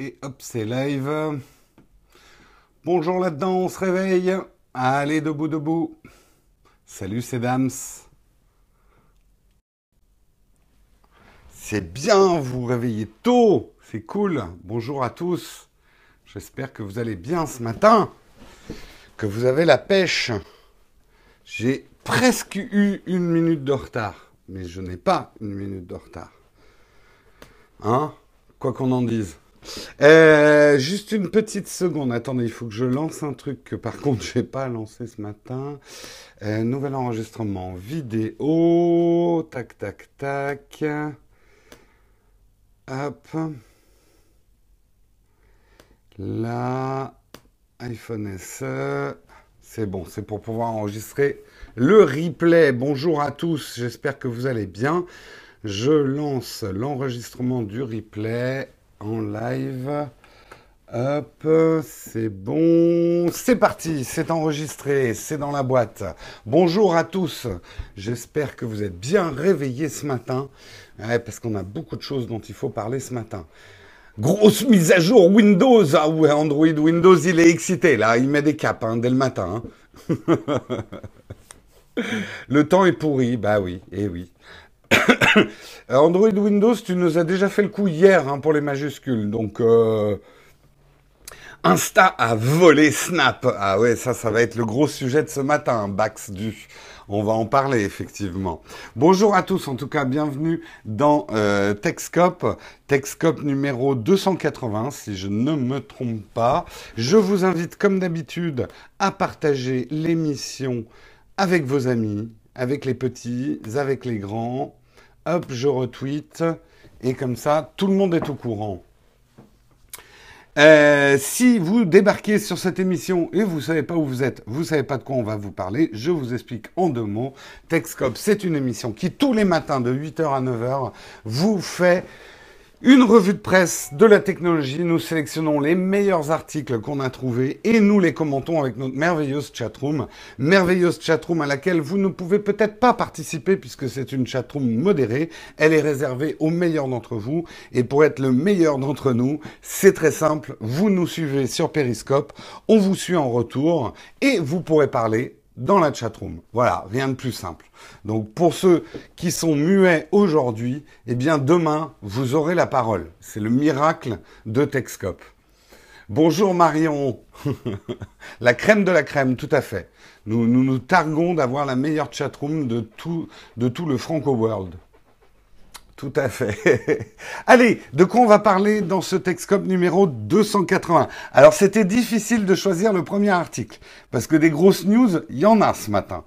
Et hop, c'est live. Bonjour là-dedans, on se réveille. Allez, debout, debout. Salut, c'est Dams. C'est bien, vous réveillez tôt. C'est cool. Bonjour à tous. J'espère que vous allez bien ce matin. Que vous avez la pêche. J'ai presque eu une minute de retard. Mais je n'ai pas une minute de retard. Hein? Quoi qu'on en dise. Euh, juste une petite seconde. Attendez, il faut que je lance un truc que par contre je n'ai pas lancé ce matin. Euh, nouvel enregistrement vidéo. Tac, tac, tac. Hop. Là. iPhone SE. C'est bon, c'est pour pouvoir enregistrer le replay. Bonjour à tous, j'espère que vous allez bien. Je lance l'enregistrement du replay en live. Hop, c'est bon. C'est parti, c'est enregistré, c'est dans la boîte. Bonjour à tous. J'espère que vous êtes bien réveillés ce matin. parce qu'on a beaucoup de choses dont il faut parler ce matin. Grosse mise à jour Windows. Ah ouais, Android Windows, il est excité là. Il met des caps hein, dès le matin. Hein. le temps est pourri. Bah oui, et oui. Android Windows, tu nous as déjà fait le coup hier hein, pour les majuscules. Donc, euh, Insta a volé Snap. Ah ouais, ça, ça va être le gros sujet de ce matin, Bax du. On va en parler effectivement. Bonjour à tous, en tout cas, bienvenue dans euh, Techscope, Techscope numéro 280, si je ne me trompe pas. Je vous invite, comme d'habitude, à partager l'émission avec vos amis, avec les petits, avec les grands, hop, je retweet, et comme ça, tout le monde est au courant. Euh, si vous débarquez sur cette émission et vous ne savez pas où vous êtes, vous ne savez pas de quoi on va vous parler, je vous explique en deux mots. Texcop, c'est une émission qui, tous les matins de 8h à 9h, vous fait une revue de presse de la technologie. Nous sélectionnons les meilleurs articles qu'on a trouvés et nous les commentons avec notre merveilleuse chatroom. Merveilleuse chatroom à laquelle vous ne pouvez peut-être pas participer puisque c'est une chatroom modérée. Elle est réservée aux meilleurs d'entre vous. Et pour être le meilleur d'entre nous, c'est très simple. Vous nous suivez sur Periscope. On vous suit en retour et vous pourrez parler dans la chatroom. Voilà, rien de plus simple. Donc pour ceux qui sont muets aujourd'hui, eh bien demain, vous aurez la parole. C'est le miracle de Techscope. Bonjour Marion, la crème de la crème, tout à fait. Nous nous, targuons d'avoir la meilleure chatroom de de tout le Franco World. Tout à fait. Allez, de quoi on va parler dans ce Texcope numéro 280 Alors, c'était difficile de choisir le premier article, parce que des grosses news, il y en a ce matin.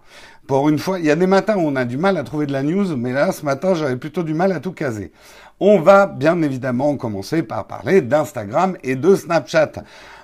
Pour une fois, il y a des matins où on a du mal à trouver de la news, mais là, ce matin, j'avais plutôt du mal à tout caser. On va bien évidemment commencer par parler d'Instagram et de Snapchat.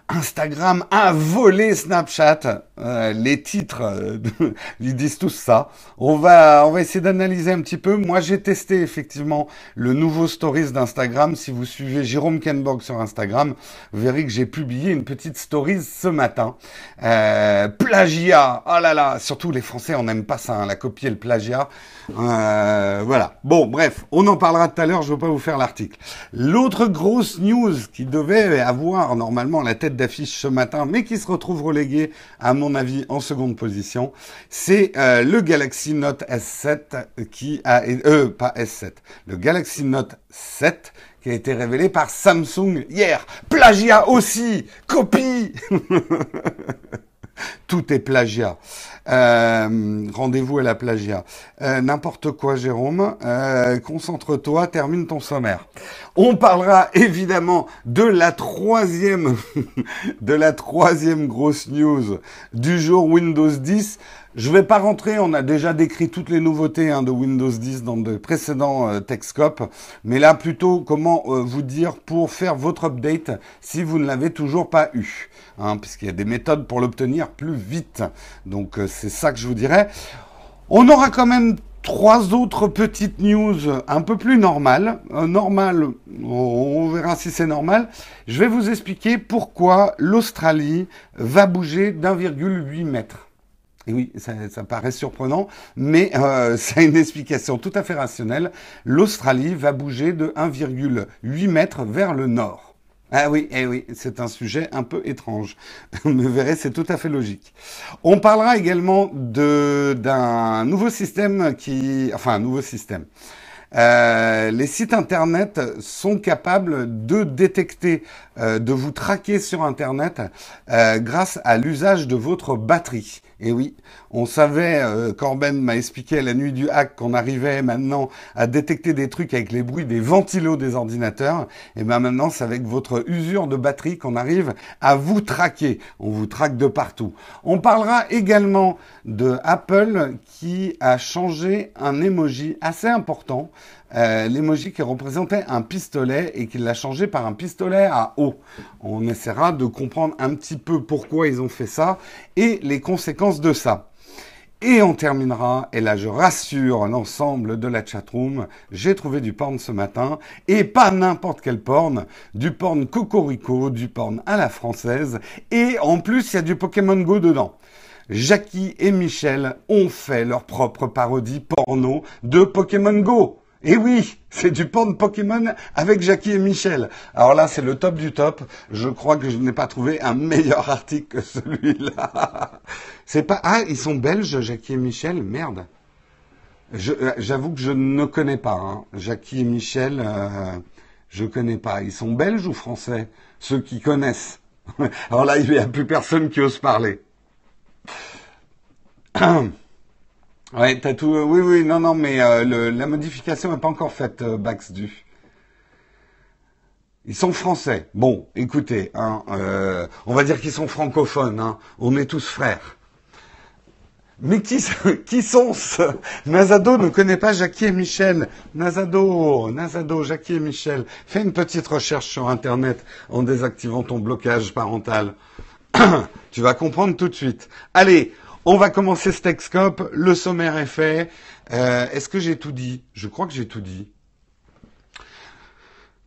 Instagram a volé Snapchat. Euh, les titres, euh, ils disent tous ça. On va, on va essayer d'analyser un petit peu. Moi, j'ai testé effectivement le nouveau Stories d'Instagram. Si vous suivez Jérôme Kenborg sur Instagram, vous verrez que j'ai publié une petite Stories ce matin. Euh, plagiat. Oh là là. Surtout les Français, on n'aime pas ça, hein, la copie et le plagiat. Voilà. Bon, bref, on en parlera tout à l'heure. Je ne veux pas vous faire l'article. L'autre grosse news qui devait avoir normalement la tête d'affiche ce matin, mais qui se retrouve relégué, à mon avis, en seconde position, c'est euh, le Galaxy Note S7 qui a, euh, pas S7, le Galaxy Note 7 qui a été révélé par Samsung hier. Plagiat aussi, copie. Tout est plagiat. Euh, rendez-vous à la plagiat. Euh, n'importe quoi, Jérôme. Euh, concentre-toi, termine ton sommaire. On parlera évidemment de la troisième, de la troisième grosse news du jour Windows 10. Je vais pas rentrer, on a déjà décrit toutes les nouveautés hein, de Windows 10 dans de précédents euh, mais là plutôt comment vous dire pour faire votre update si vous ne l'avez toujours pas eu, hein, puisqu'il y a des méthodes pour l'obtenir plus vite. Donc c'est ça que je vous dirais. On aura quand même trois autres petites news un peu plus normales. Euh, normal, on verra si c'est normal. Je vais vous expliquer pourquoi l'Australie va bouger d'1,8 mètre. Et oui, ça, paraît surprenant, mais euh, c'est une explication tout à fait rationnelle. L'Australie va bouger de 1,8 mètre vers le nord. Ah oui, eh oui, c'est un sujet un peu étrange. Vous me verrez, c'est tout à fait logique. On parlera également d'un nouveau système qui, enfin un nouveau système. Euh, les sites internet sont capables de détecter, euh, de vous traquer sur internet euh, grâce à l'usage de votre batterie. Et oui, on savait, euh, Corben m'a expliqué la nuit du hack qu'on arrivait maintenant à détecter des trucs avec les bruits des ventilos des ordinateurs. Et bien maintenant, c'est avec votre usure de batterie qu'on arrive à vous traquer. On vous traque de partout. On parlera également de Apple qui a changé un emoji assez important. Euh, l'emoji qui représentait un pistolet et qui l'a changé par un pistolet à eau. On essaiera de comprendre un petit peu pourquoi ils ont fait ça et les conséquences de ça. Et on terminera, et là je rassure l'ensemble de la chatroom, j'ai trouvé du porn ce matin, et pas n'importe quel porn, du porn cocorico, du porn à la française, et en plus il y a du Pokémon Go dedans. Jackie et Michel ont fait leur propre parodie porno de Pokémon Go. Et oui, c'est du porn Pokémon avec Jackie et Michel. Alors là, c'est le top du top. Je crois que je n'ai pas trouvé un meilleur article que celui-là. C'est pas ah, ils sont belges, Jackie et Michel. Merde. Euh, j'avoue que je ne connais pas. Hein. Jackie et Michel, euh, je connais pas. Ils sont belges ou français? Ceux qui connaissent. Alors là, il n'y a plus personne qui ose parler. Ouais, t'as tout. Euh, oui, oui, non, non, mais euh, la modification n'est pas encore faite, euh, Bax du. Ils sont français. Bon, écoutez, hein, on va dire qu'ils sont francophones. Hein. On est tous frères. Mais qui, qui sont ce? Nazado ne connaît pas Jackie et Michel. Nazado, Nazado, Jackie et Michel. Fais une petite recherche sur Internet en désactivant ton blocage parental. tu vas comprendre tout de suite. Allez, on va commencer ce Texcope. Le sommaire est fait. Euh, est-ce que j'ai tout dit? Je crois que j'ai tout dit.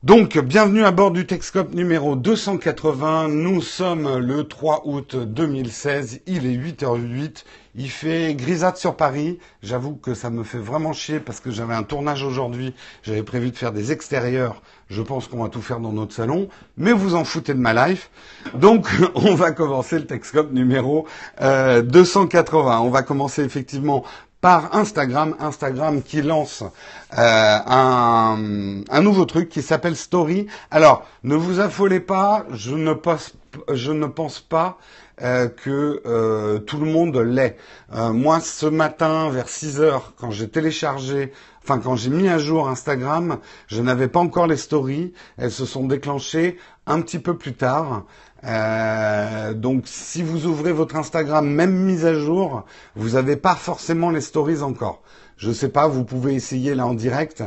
Donc, bienvenue à bord du Texcope numéro 280. Nous sommes le 3 août 2016. Il est 8h08. Il fait grisade sur Paris. J'avoue que ça me fait vraiment chier parce que j'avais un tournage aujourd'hui. J'avais prévu de faire des extérieurs. Je pense qu'on va tout faire dans notre salon. Mais vous en foutez de ma life. Donc, on va commencer le Texcope numéro 280. Euh, on va commencer effectivement par Instagram, Instagram qui lance euh, un, un, nouveau truc qui s'appelle Story. Alors, ne vous affolez pas, je ne pense, pas euh, que euh, tout le monde l'est. moi, ce matin, vers 6 heures, quand j'ai téléchargé, enfin quand j'ai mis à jour Instagram, je n'avais pas encore les stories. Elles se sont déclenchées un petit peu plus tard. Euh, donc si vous ouvrez votre Instagram, même mise à jour, vous n'avez pas forcément les stories encore. Je ne sais pas, vous pouvez essayer là en direct,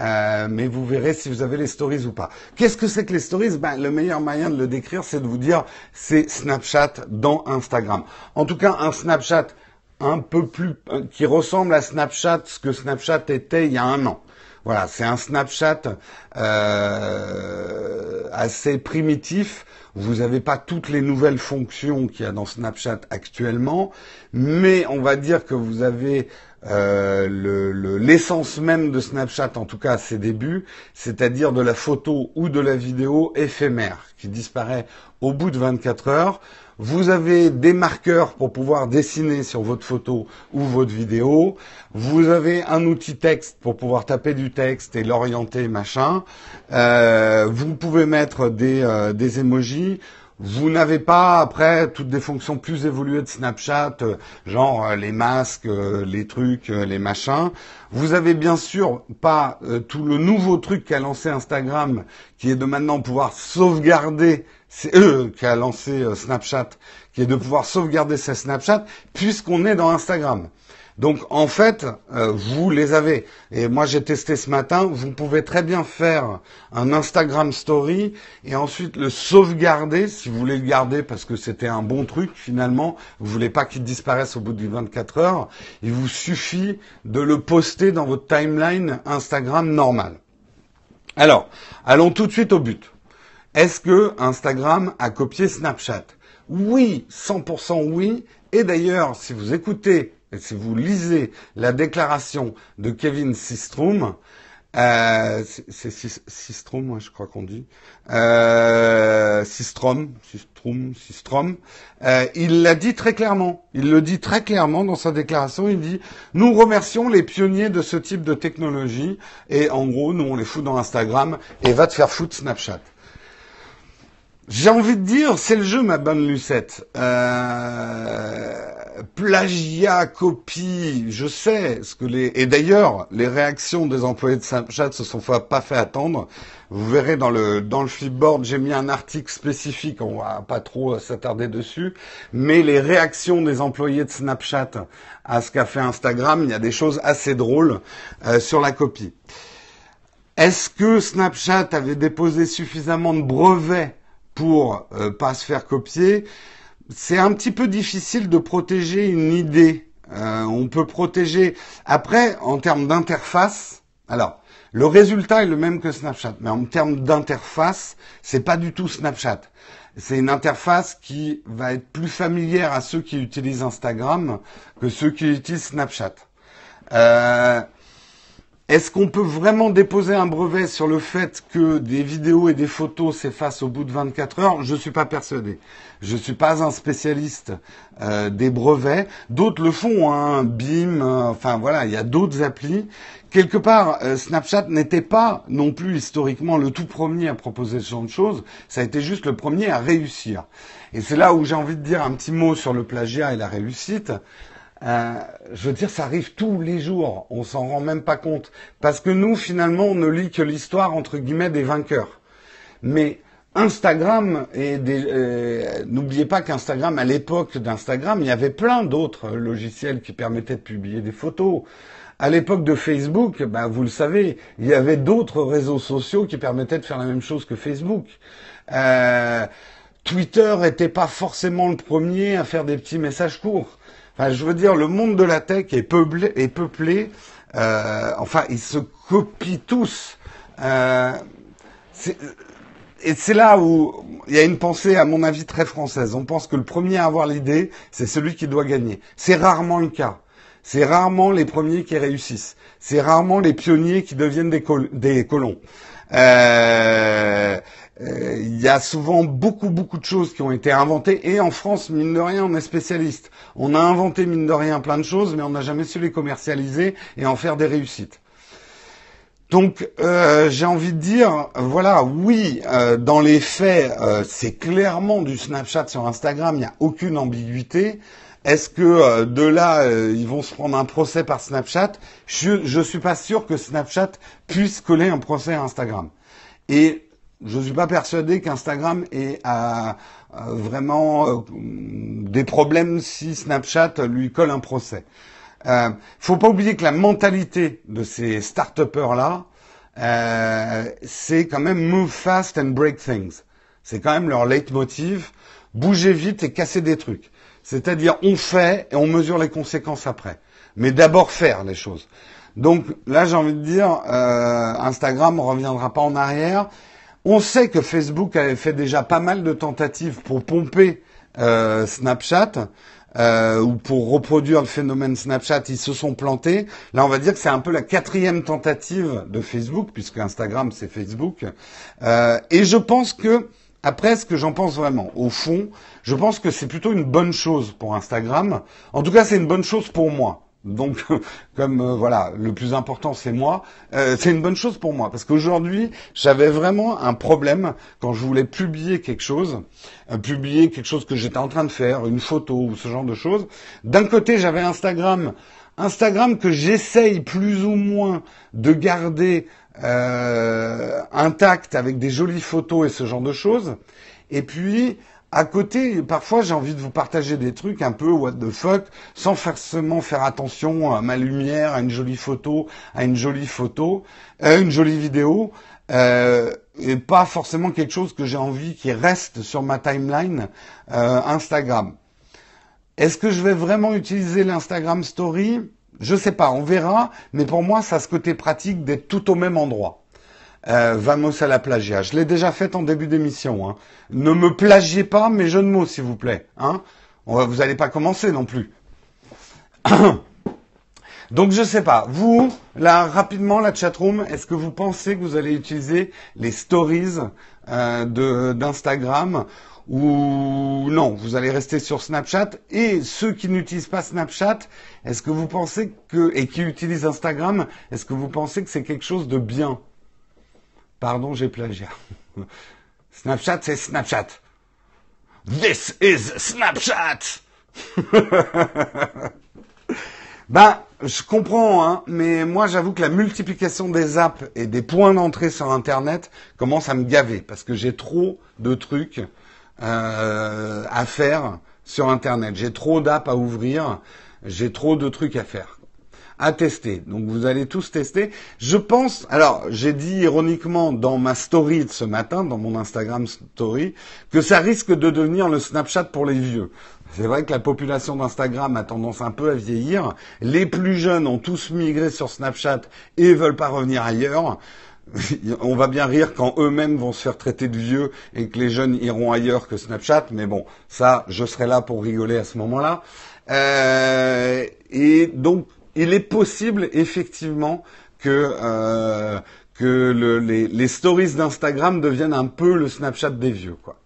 euh, mais vous verrez si vous avez les stories ou pas. Qu'est-ce que c'est que les stories? Ben, Le meilleur moyen de le décrire, c'est de vous dire c'est Snapchat dans Instagram. En tout cas, un Snapchat un peu plus euh, qui ressemble à Snapchat, ce que Snapchat était il y a un an. Voilà, c'est un Snapchat euh, assez primitif vous n'avez pas toutes les nouvelles fonctions qu'il y a dans Snapchat actuellement, mais on va dire que vous avez euh, l'essence même de Snapchat, en tout cas à ses débuts, c'est-à-dire de la photo ou de la vidéo éphémère qui disparaît au bout de 24 heures. Vous avez des marqueurs pour pouvoir dessiner sur votre photo ou votre vidéo. Vous avez un outil texte pour pouvoir taper du texte et l'orienter, machin. Euh, vous pouvez mettre des, euh, des emojis. Vous n'avez pas après toutes des fonctions plus évoluées de Snapchat, euh, genre les masques, les trucs, les machins. Vous avez bien sûr pas tout le nouveau truc qu'a lancé Instagram, qui est de maintenant pouvoir sauvegarder c'est eux qui a lancé euh, Snapchat, qui est de pouvoir sauvegarder ses Snapchat, puisqu'on est dans Instagram. Donc en fait, euh, vous les avez. Et moi j'ai testé ce matin, vous pouvez très bien faire un Instagram Story et ensuite le sauvegarder si vous voulez le garder parce que c'était un bon truc finalement. Vous voulez pas qu'il disparaisse au bout de 24 heures. Il vous suffit de le poster dans votre timeline Instagram normal. Alors, allons tout de suite au but. Est-ce que Instagram a copié Snapchat? Oui, 100% oui. Et d'ailleurs, si vous écoutez et si vous lisez la déclaration de Kevin Systrom, Euh, c'est Sistrom, moi je crois qu'on dit. Euh, Sistrom, Sistrom, Sistrom. Euh, il l'a dit très clairement. Il le dit très clairement dans sa déclaration. Il dit nous remercions les pionniers de ce type de technologie et en gros nous on les fout dans Instagram et va te faire foutre Snapchat. J'ai envie de dire, c'est le jeu, ma bonne Lucette. Euh, plagiat, copie, je sais ce que les. Et d'ailleurs, les réactions des employés de Snapchat se sont pas fait attendre. Vous verrez dans le dans le flipboard, j'ai mis un article spécifique. On va pas trop s'attarder dessus, mais les réactions des employés de Snapchat à ce qu'a fait Instagram, il y a des choses assez drôles euh, sur la copie. Est-ce que Snapchat avait déposé suffisamment de brevets pour euh, pas se faire copier, c'est un petit peu difficile de protéger une idée. Euh, on peut protéger. Après, en termes d'interface, alors le résultat est le même que Snapchat, mais en termes d'interface, c'est pas du tout Snapchat. C'est une interface qui va être plus familière à ceux qui utilisent Instagram que ceux qui utilisent Snapchat. Euh, est-ce qu'on peut vraiment déposer un brevet sur le fait que des vidéos et des photos s'effacent au bout de 24 heures? Je ne suis pas persuadé. Je ne suis pas un spécialiste euh, des brevets. D'autres le font, hein, BIM, euh, enfin voilà, il y a d'autres applis. Quelque part, euh, Snapchat n'était pas non plus historiquement le tout premier à proposer ce genre de choses. Ça a été juste le premier à réussir. Et c'est là où j'ai envie de dire un petit mot sur le plagiat et la réussite. Euh, je veux dire, ça arrive tous les jours. On s'en rend même pas compte. Parce que nous, finalement, on ne lit que l'histoire, entre guillemets, des vainqueurs. Mais Instagram, et euh, n'oubliez pas qu'Instagram, à l'époque d'Instagram, il y avait plein d'autres logiciels qui permettaient de publier des photos. À l'époque de Facebook, ben, vous le savez, il y avait d'autres réseaux sociaux qui permettaient de faire la même chose que Facebook. Euh, Twitter n'était pas forcément le premier à faire des petits messages courts. Je veux dire, le monde de la tech est peuplé, est peuplé euh, enfin, ils se copient tous. Euh, et c'est là où il y a une pensée, à mon avis, très française. On pense que le premier à avoir l'idée, c'est celui qui doit gagner. C'est rarement le cas. C'est rarement les premiers qui réussissent. C'est rarement les pionniers qui deviennent des, des colons. Euh, euh, il y a souvent beaucoup beaucoup de choses qui ont été inventées et en France mine de rien on est spécialiste. On a inventé mine de rien plein de choses mais on n'a jamais su les commercialiser et en faire des réussites. Donc euh, j'ai envie de dire voilà oui euh, dans les faits c'est clairement du Snapchat sur Instagram il n'y a aucune ambiguïté. Est-ce que de là ils vont se prendre un procès par Snapchat? Je je suis pas sûr que Snapchat puisse coller un procès à Instagram. Et je ne suis pas persuadé qu'Instagram ait vraiment euh, des problèmes si Snapchat lui colle un procès. Euh, faut pas oublier que la mentalité de ces start là euh, c'est quand même move fast and break things. C'est quand même leur leitmotiv, bouger vite et casser des trucs. C'est-à-dire on fait et on mesure les conséquences après. Mais d'abord faire les choses. Donc là j'ai envie de dire, euh, Instagram ne reviendra pas en arrière. On sait que Facebook avait fait déjà pas mal de tentatives pour pomper euh, Snapchat euh, ou pour reproduire le phénomène Snapchat. Ils se sont plantés. Là, on va dire que c'est un peu la quatrième tentative de Facebook, puisque Instagram c'est Facebook. Euh, et je pense que après, ce que j'en pense vraiment, au fond, je pense que c'est plutôt une bonne chose pour Instagram. En tout cas, c'est une bonne chose pour moi. Donc, comme euh, voilà, le plus important c'est moi, euh, c'est une bonne chose pour moi parce qu'aujourd'hui j'avais vraiment un problème quand je voulais publier quelque chose, euh, publier quelque chose que j'étais en train de faire, une photo ou ce genre de choses. D'un côté j'avais Instagram, Instagram que j'essaye plus ou moins de garder intact avec des jolies photos et ce genre de choses. Et puis à côté, parfois j'ai envie de vous partager des trucs un peu what the fuck, sans forcément faire attention à ma lumière, à une jolie photo, à une jolie photo, euh, une jolie vidéo, euh, et pas forcément quelque chose que j'ai envie qui reste sur ma timeline euh, Instagram. Est-ce que je vais vraiment utiliser l'Instagram Story? Je sais pas, on verra, mais pour moi ça a ce côté pratique d'être tout au même endroit. Euh, vamos à la plagiat. Je l'ai déjà fait en début d'émission. Hein. Ne me plagiez pas mes jeux de mots, s'il vous plaît. Hein. vous n'allez pas commencer non plus. Donc je sais pas. Vous, là, rapidement, la chatroom, est-ce que vous pensez que vous allez utiliser les stories euh, d'Instagram ou non, vous allez rester sur Snapchat. Et ceux qui n'utilisent pas Snapchat, est-ce que vous pensez que, et qui utilisent Instagram, est-ce que vous pensez que c'est quelque chose de bien? Pardon, j'ai plagiat. Snapchat, c'est Snapchat. This is Snapchat Ben, je comprends, hein, mais moi j'avoue que la multiplication des apps et des points d'entrée sur Internet commence à me gaver parce que j'ai trop de trucs euh, à faire sur Internet. J'ai trop d'apps à ouvrir, j'ai trop de trucs à faire à tester. Donc vous allez tous tester. Je pense, alors j'ai dit ironiquement dans ma story de ce matin, dans mon Instagram story, que ça risque de devenir le Snapchat pour les vieux. C'est vrai que la population d'Instagram a tendance un peu à vieillir. Les plus jeunes ont tous migré sur Snapchat et veulent pas revenir ailleurs. On va bien rire quand eux-mêmes vont se faire traiter de vieux et que les jeunes iront ailleurs que Snapchat. Mais bon, ça, je serai là pour rigoler à ce moment-là. Euh, et donc, il est possible effectivement que euh, que les, stories d'Instagram deviennent un peu le Snapchat des vieux, quoi.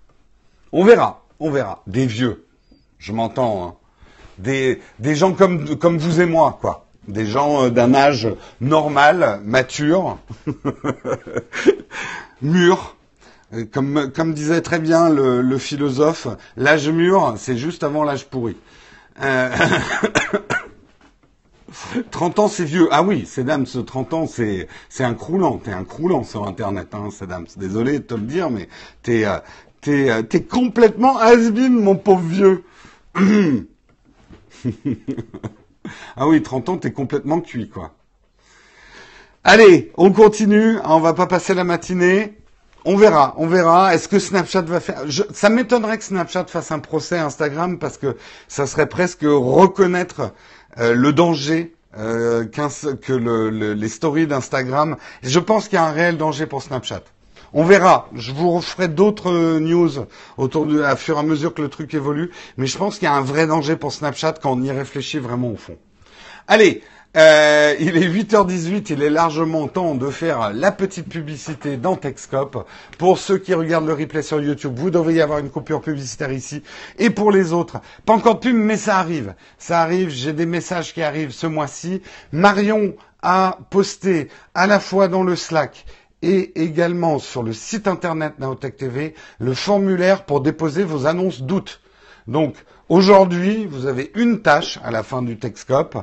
On verra, on verra. Des vieux, je m'entends. Hein. Des, des gens comme, comme vous et moi, quoi. Des gens euh, d'un âge normal, mature, mûr. Comme, comme disait très bien le, le philosophe, l'âge mûr, c'est juste avant l'âge pourri. Euh... 30 ans, c'est vieux. Ah oui, Sedams, 30 ans, c'est c'est un croulant. T'es un croulant sur Internet, hein, Sedams. Désolé de te le dire, mais t'es euh, t'es euh, t'es complètement has mon pauvre vieux. ah oui, 30 ans, t'es complètement cuit, quoi. Allez, on continue. On va pas passer la matinée. On verra, on verra. Est-ce que Snapchat va faire Ça m'étonnerait que Snapchat fasse un procès à Instagram parce que ça serait presque reconnaître euh, le danger euh, que les stories d'Instagram. Je pense qu'il y a un réel danger pour Snapchat. On verra. Je vous referai d'autres news autour de, à fur et à mesure que le truc évolue. Mais je pense qu'il y a un vrai danger pour Snapchat quand on y réfléchit vraiment au fond. Allez, euh, il est 8h18, il est largement temps de faire la petite publicité dans Techscope. Pour ceux qui regardent le replay sur YouTube, vous devriez avoir une coupure publicitaire ici. Et pour les autres, pas encore de pub, mais ça arrive. Ça arrive, j'ai des messages qui arrivent ce mois-ci. Marion a posté à la fois dans le Slack et également sur le site internet Naotech TV le formulaire pour déposer vos annonces d'août. Donc, Aujourd'hui, vous avez une tâche à la fin du Techscope,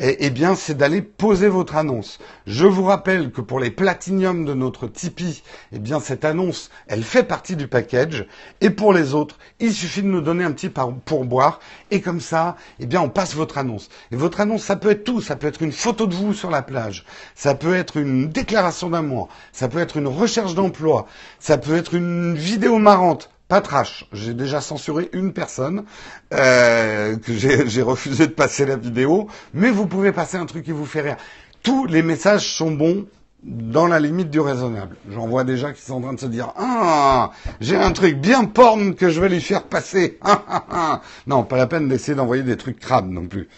et, eh bien, c'est d'aller poser votre annonce. Je vous rappelle que pour les platiniums de notre Tipeee, eh bien, cette annonce, elle fait partie du package, et pour les autres, il suffit de nous donner un petit pourboire, et comme ça, eh bien, on passe votre annonce. Et votre annonce, ça peut être tout, ça peut être une photo de vous sur la plage, ça peut être une déclaration d'amour, ça peut être une recherche d'emploi, ça peut être une vidéo marrante, J'ai déjà censuré une personne euh, que j'ai refusé de passer la vidéo, mais vous pouvez passer un truc qui vous fait rire. Tous les messages sont bons dans la limite du raisonnable. J'en vois déjà qui sont en train de se dire ah j'ai un truc bien porn que je vais lui faire passer. non, pas la peine d'essayer d'envoyer des trucs crades non plus.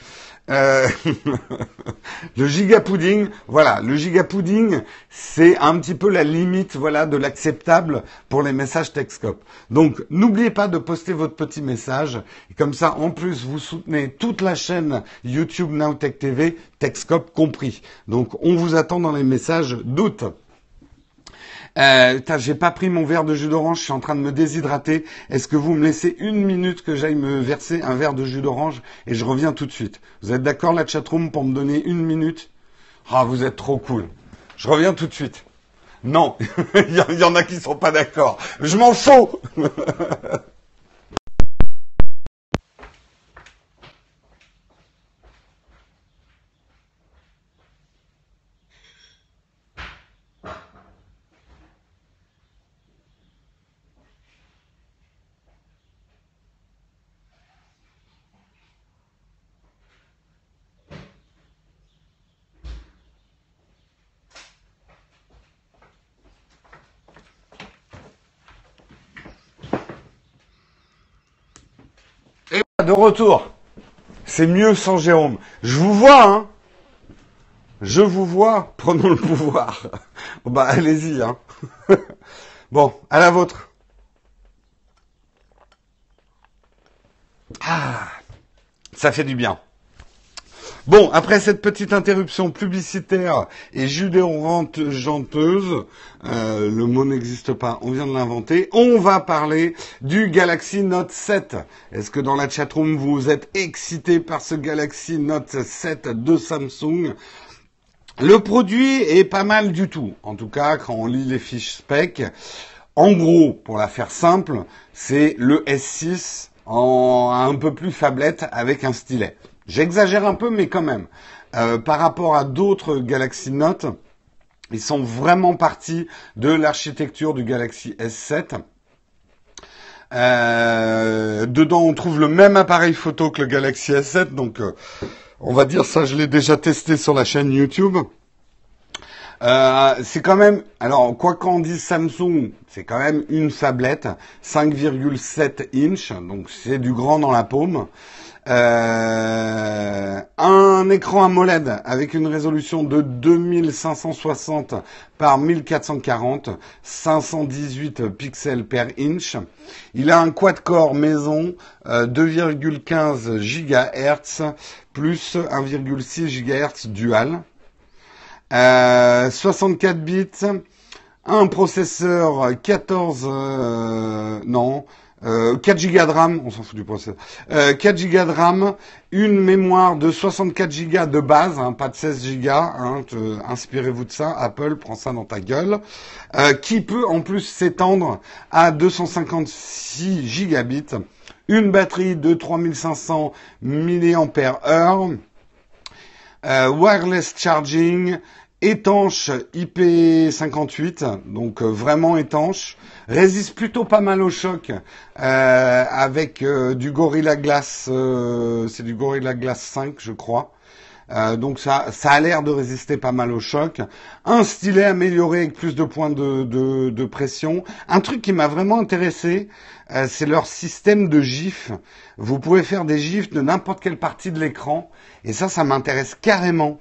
Euh, le giga pudding, voilà, le giga pudding, c'est un petit peu la limite, voilà, de l'acceptable pour les messages Techscope. Donc, n'oubliez pas de poster votre petit message. Comme ça, en plus, vous soutenez toute la chaîne YouTube Nowtech TV, Techscope compris. Donc, on vous attend dans les messages d'août. Euh, j'ai pas pris mon verre de jus d'orange, je suis en train de me déshydrater. Est-ce que vous me laissez une minute que j'aille me verser un verre de jus d'orange et je reviens tout de suite? Vous êtes d'accord la chatroom pour me donner une minute? Ah, vous êtes trop cool. Je reviens tout de suite. Non, il y, en a qui sont pas d'accord. Je m'en fous de C'est mieux sans Jérôme. Je vous vois, hein. Je vous vois, prenons le pouvoir. bah allez-y. Hein. bon, à la vôtre. Ah, ça fait du bien. Bon, après cette petite interruption publicitaire et judéo-janteuse, euh, le mot n'existe pas, on vient de l'inventer, on va parler du Galaxy Note 7. Est-ce que dans la chatroom vous êtes excité par ce Galaxy Note 7 de Samsung? Le produit est pas mal du tout, en tout cas quand on lit les fiches spec. En gros, pour la faire simple, c'est le S6 en un peu plus fablette avec un stylet. J'exagère un peu, mais quand même. Euh, par rapport à d'autres Galaxy Note, ils sont vraiment partis de l'architecture du Galaxy S7. Euh, dedans, on trouve le même appareil photo que le Galaxy S7, donc euh, on va dire ça, je l'ai déjà testé sur la chaîne YouTube. c'est quand même, alors quoi qu'on dise Samsung, c'est quand même une tablette, 5,7 inch, donc c'est du grand dans la paume. Euh, un écran AMOLED avec une résolution de 2560 par 1440, 518 pixels per inch. Il a un quad-core maison 2,15 euh, GHz plus 1,6 GHz dual. 64 euh, bits, un processeur 14 non 4 euh, Go de RAM, on s'en fout du processeur. 4 Go de RAM, une mémoire de 64 Go de base, hein, pas de 16 Go. Hein, inspirez-vous de ça. Apple, prend ça dans ta gueule. Euh, qui peut en plus s'étendre à 256 gigabits. Une batterie de 3500 mAh. Euh, wireless charging, étanche IP58, donc vraiment étanche, résiste plutôt pas mal au choc euh, avec euh, du Gorilla Glass, c'est du Gorilla Glass 5 je crois. donc ça, ça a l'air de résister pas mal au choc. Un stylet amélioré avec plus de points de, de, de pression. Un truc qui m'a vraiment intéressé, c'est leur système de GIF. Vous pouvez faire des GIFs de n'importe quelle partie de l'écran. Et ça, ça m'intéresse carrément.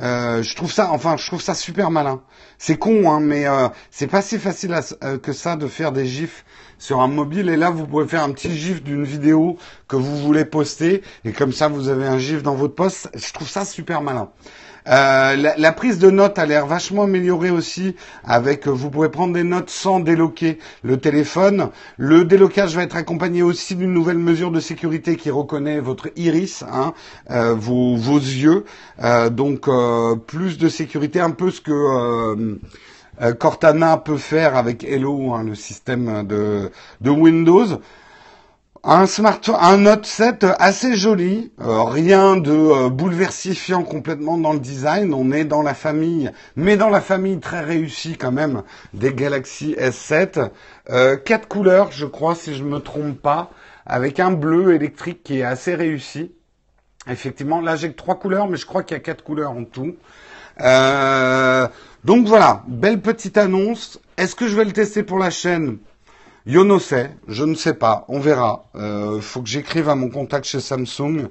Euh, je trouve ça, enfin, je trouve ça super malin. C'est con, hein, mais euh, c'est pas si facile euh, que ça de faire des gifs sur un mobile. Et là, vous pouvez faire un petit gif d'une vidéo que vous voulez poster, et comme ça, vous avez un gif dans votre poste. Je trouve ça super malin. Euh, la, prise de notes a l'air vachement améliorée aussi. Avec, vous pouvez prendre des notes sans déloquer le téléphone. Le délocage va être accompagné aussi d'une nouvelle mesure de sécurité qui reconnaît votre iris, hein, euh, vos, yeux. Euh, donc plus de sécurité, un peu ce que Cortana peut faire avec Hello, hein, le système de Windows. Un smartphone, un Note 7 assez joli, euh, rien de euh, bouleversifiant complètement dans le design. On est dans la famille, mais dans la famille très réussie quand même des Galaxy S7. Euh, quatre couleurs, je crois, si je me trompe pas, avec un bleu électrique qui est assez réussi. Effectivement, là j'ai que trois couleurs, mais je crois qu'il y a quatre couleurs en tout. donc voilà, belle petite annonce. Est-ce que je vais le tester pour la chaîne? Yono sait, je ne sais pas, on verra. Euh, faut que j'écrive à mon contact chez Samsung.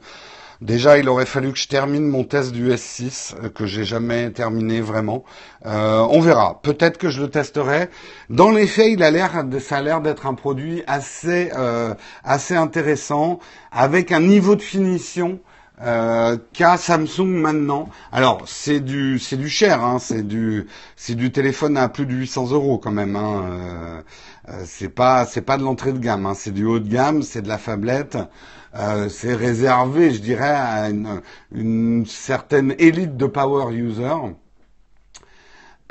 Déjà, il aurait fallu que je termine mon test du S6 euh, que j'ai jamais terminé vraiment. Euh, on verra. Peut-être que je le testerai. Dans les faits, il a l'air, ça a l'air d'être un produit assez, assez intéressant, avec un niveau de finition euh, qu'a Samsung maintenant. Alors c'est du c'est du cher, hein, c'est du c'est du téléphone à plus de 800 euros quand même. Hein, euh, euh, c'est pas c'est pas de l'entrée de gamme, hein, c'est du haut de gamme, c'est de la fablette. Euh, c'est réservé, je dirais, à une, une certaine élite de power users.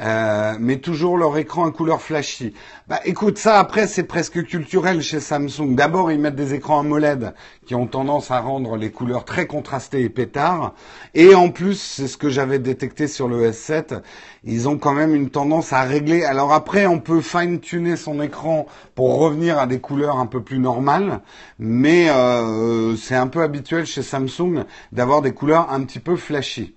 Euh, mais toujours leur écran en couleur flashy. Bah écoute, ça après c'est presque culturel chez Samsung. D'abord ils mettent des écrans AMOLED qui ont tendance à rendre les couleurs très contrastées et pétards. Et en plus, c'est ce que j'avais détecté sur le S7, ils ont quand même une tendance à régler. Alors après, on peut fine-tuner son écran pour revenir à des couleurs un peu plus normales, mais euh, c'est un peu habituel chez Samsung d'avoir des couleurs un petit peu flashy.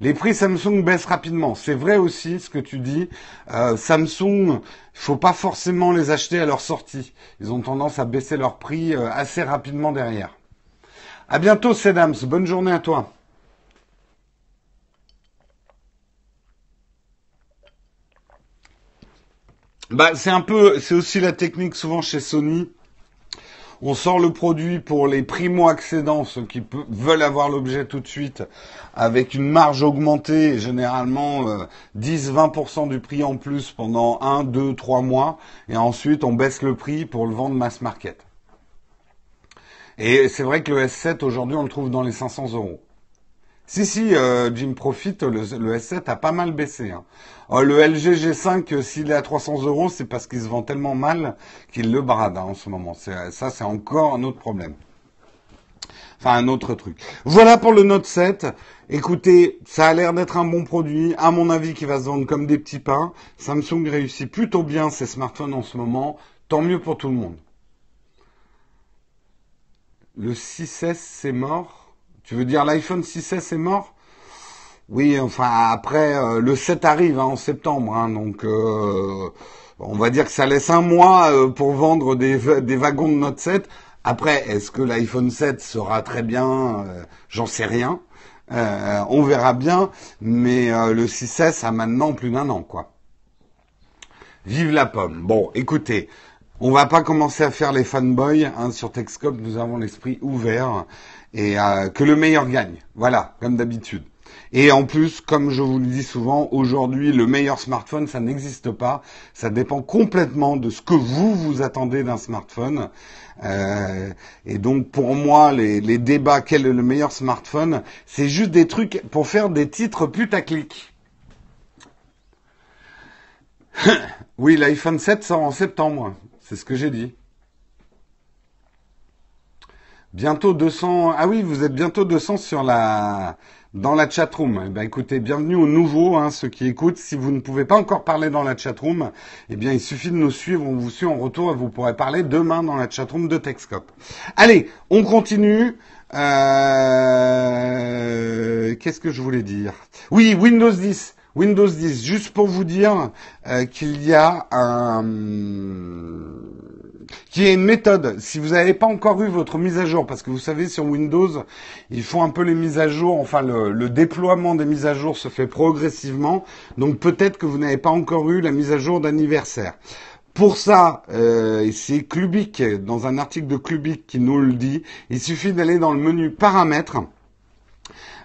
Les prix Samsung baissent rapidement. C'est vrai aussi ce que tu dis. Euh, Samsung, faut pas forcément les acheter à leur sortie. Ils ont tendance à baisser leur prix euh, assez rapidement derrière. À bientôt, Sedams. Bonne journée à toi. Bah, c'est un peu, c'est aussi la technique souvent chez Sony on sort le produit pour les primo-accédants, ceux qui veulent avoir l'objet tout de suite, avec une marge augmentée, généralement 10-20% euh, du prix en plus pendant 1, 2, 3 mois, et ensuite on baisse le prix pour le vendre mass market. Et c'est vrai que le S7 aujourd'hui on le trouve dans les 500 euros. Si, si, euh, Jim Profit, le, S7 a pas mal baissé. Hein. Oh, le LG G5, euh, s'il est à 300 euros, c'est parce qu'il se vend tellement mal qu'il le brade hein, en ce moment. Ça, c'est encore un autre problème. Enfin, un autre truc. Voilà pour le Note 7. Écoutez, ça a l'air d'être un bon produit, à mon avis, qui va se vendre comme des petits pains. Samsung réussit plutôt bien ses smartphones en ce moment. Tant mieux pour tout le monde. Le 6S, c'est mort. Tu veux dire l'iPhone 6S est mort? Oui, enfin après euh, le 7 arrive hein, en septembre, hein, donc euh, on va dire que ça laisse un mois euh, pour vendre des, wagons de Note 7. Après, est-ce que l'iPhone 7 sera très bien? J'en sais rien. on verra bien, mais le 6S a maintenant plus d'un an, quoi. Vive la pomme. Bon, écoutez, on va pas commencer à faire les fanboys hein, sur Texcop. Nous avons l'esprit ouvert et euh, que le meilleur gagne. Voilà, comme d'habitude. Et en plus, comme je vous le dis souvent, aujourd'hui, le meilleur smartphone, ça n'existe pas. Ça dépend complètement de ce que vous vous attendez d'un smartphone. Euh, et donc, pour moi, les, les, débats, quel est le meilleur smartphone, c'est juste des trucs pour faire des titres putaclic. oui, l'iPhone 7 sort en septembre. C'est ce que j'ai dit. Bientôt 200. Ah oui, vous êtes bientôt 200 sur la dans la chatroom. Eh ben écoutez, bienvenue aux nouveaux, hein, ceux qui écoutent. Si vous ne pouvez pas encore parler dans la chatroom, eh bien il suffit de nous suivre. On vous suit en retour et vous pourrez parler demain dans la chatroom de Texcop. Allez, on continue. Euh... Qu'est-ce que je voulais dire? Oui, Windows 10. Windows 10, juste pour vous dire euh, qu'il y a un une méthode. Si vous n'avez pas encore eu votre mise à jour, parce que vous savez sur Windows, ils font un peu les mises à jour, enfin le, déploiement des mises à jour se fait progressivement, donc peut-être que vous n'avez pas encore eu la mise à jour d'anniversaire. Pour ça, euh, c'est Clubic, dans un article de Clubic qui nous le dit, il suffit d'aller dans le menu paramètres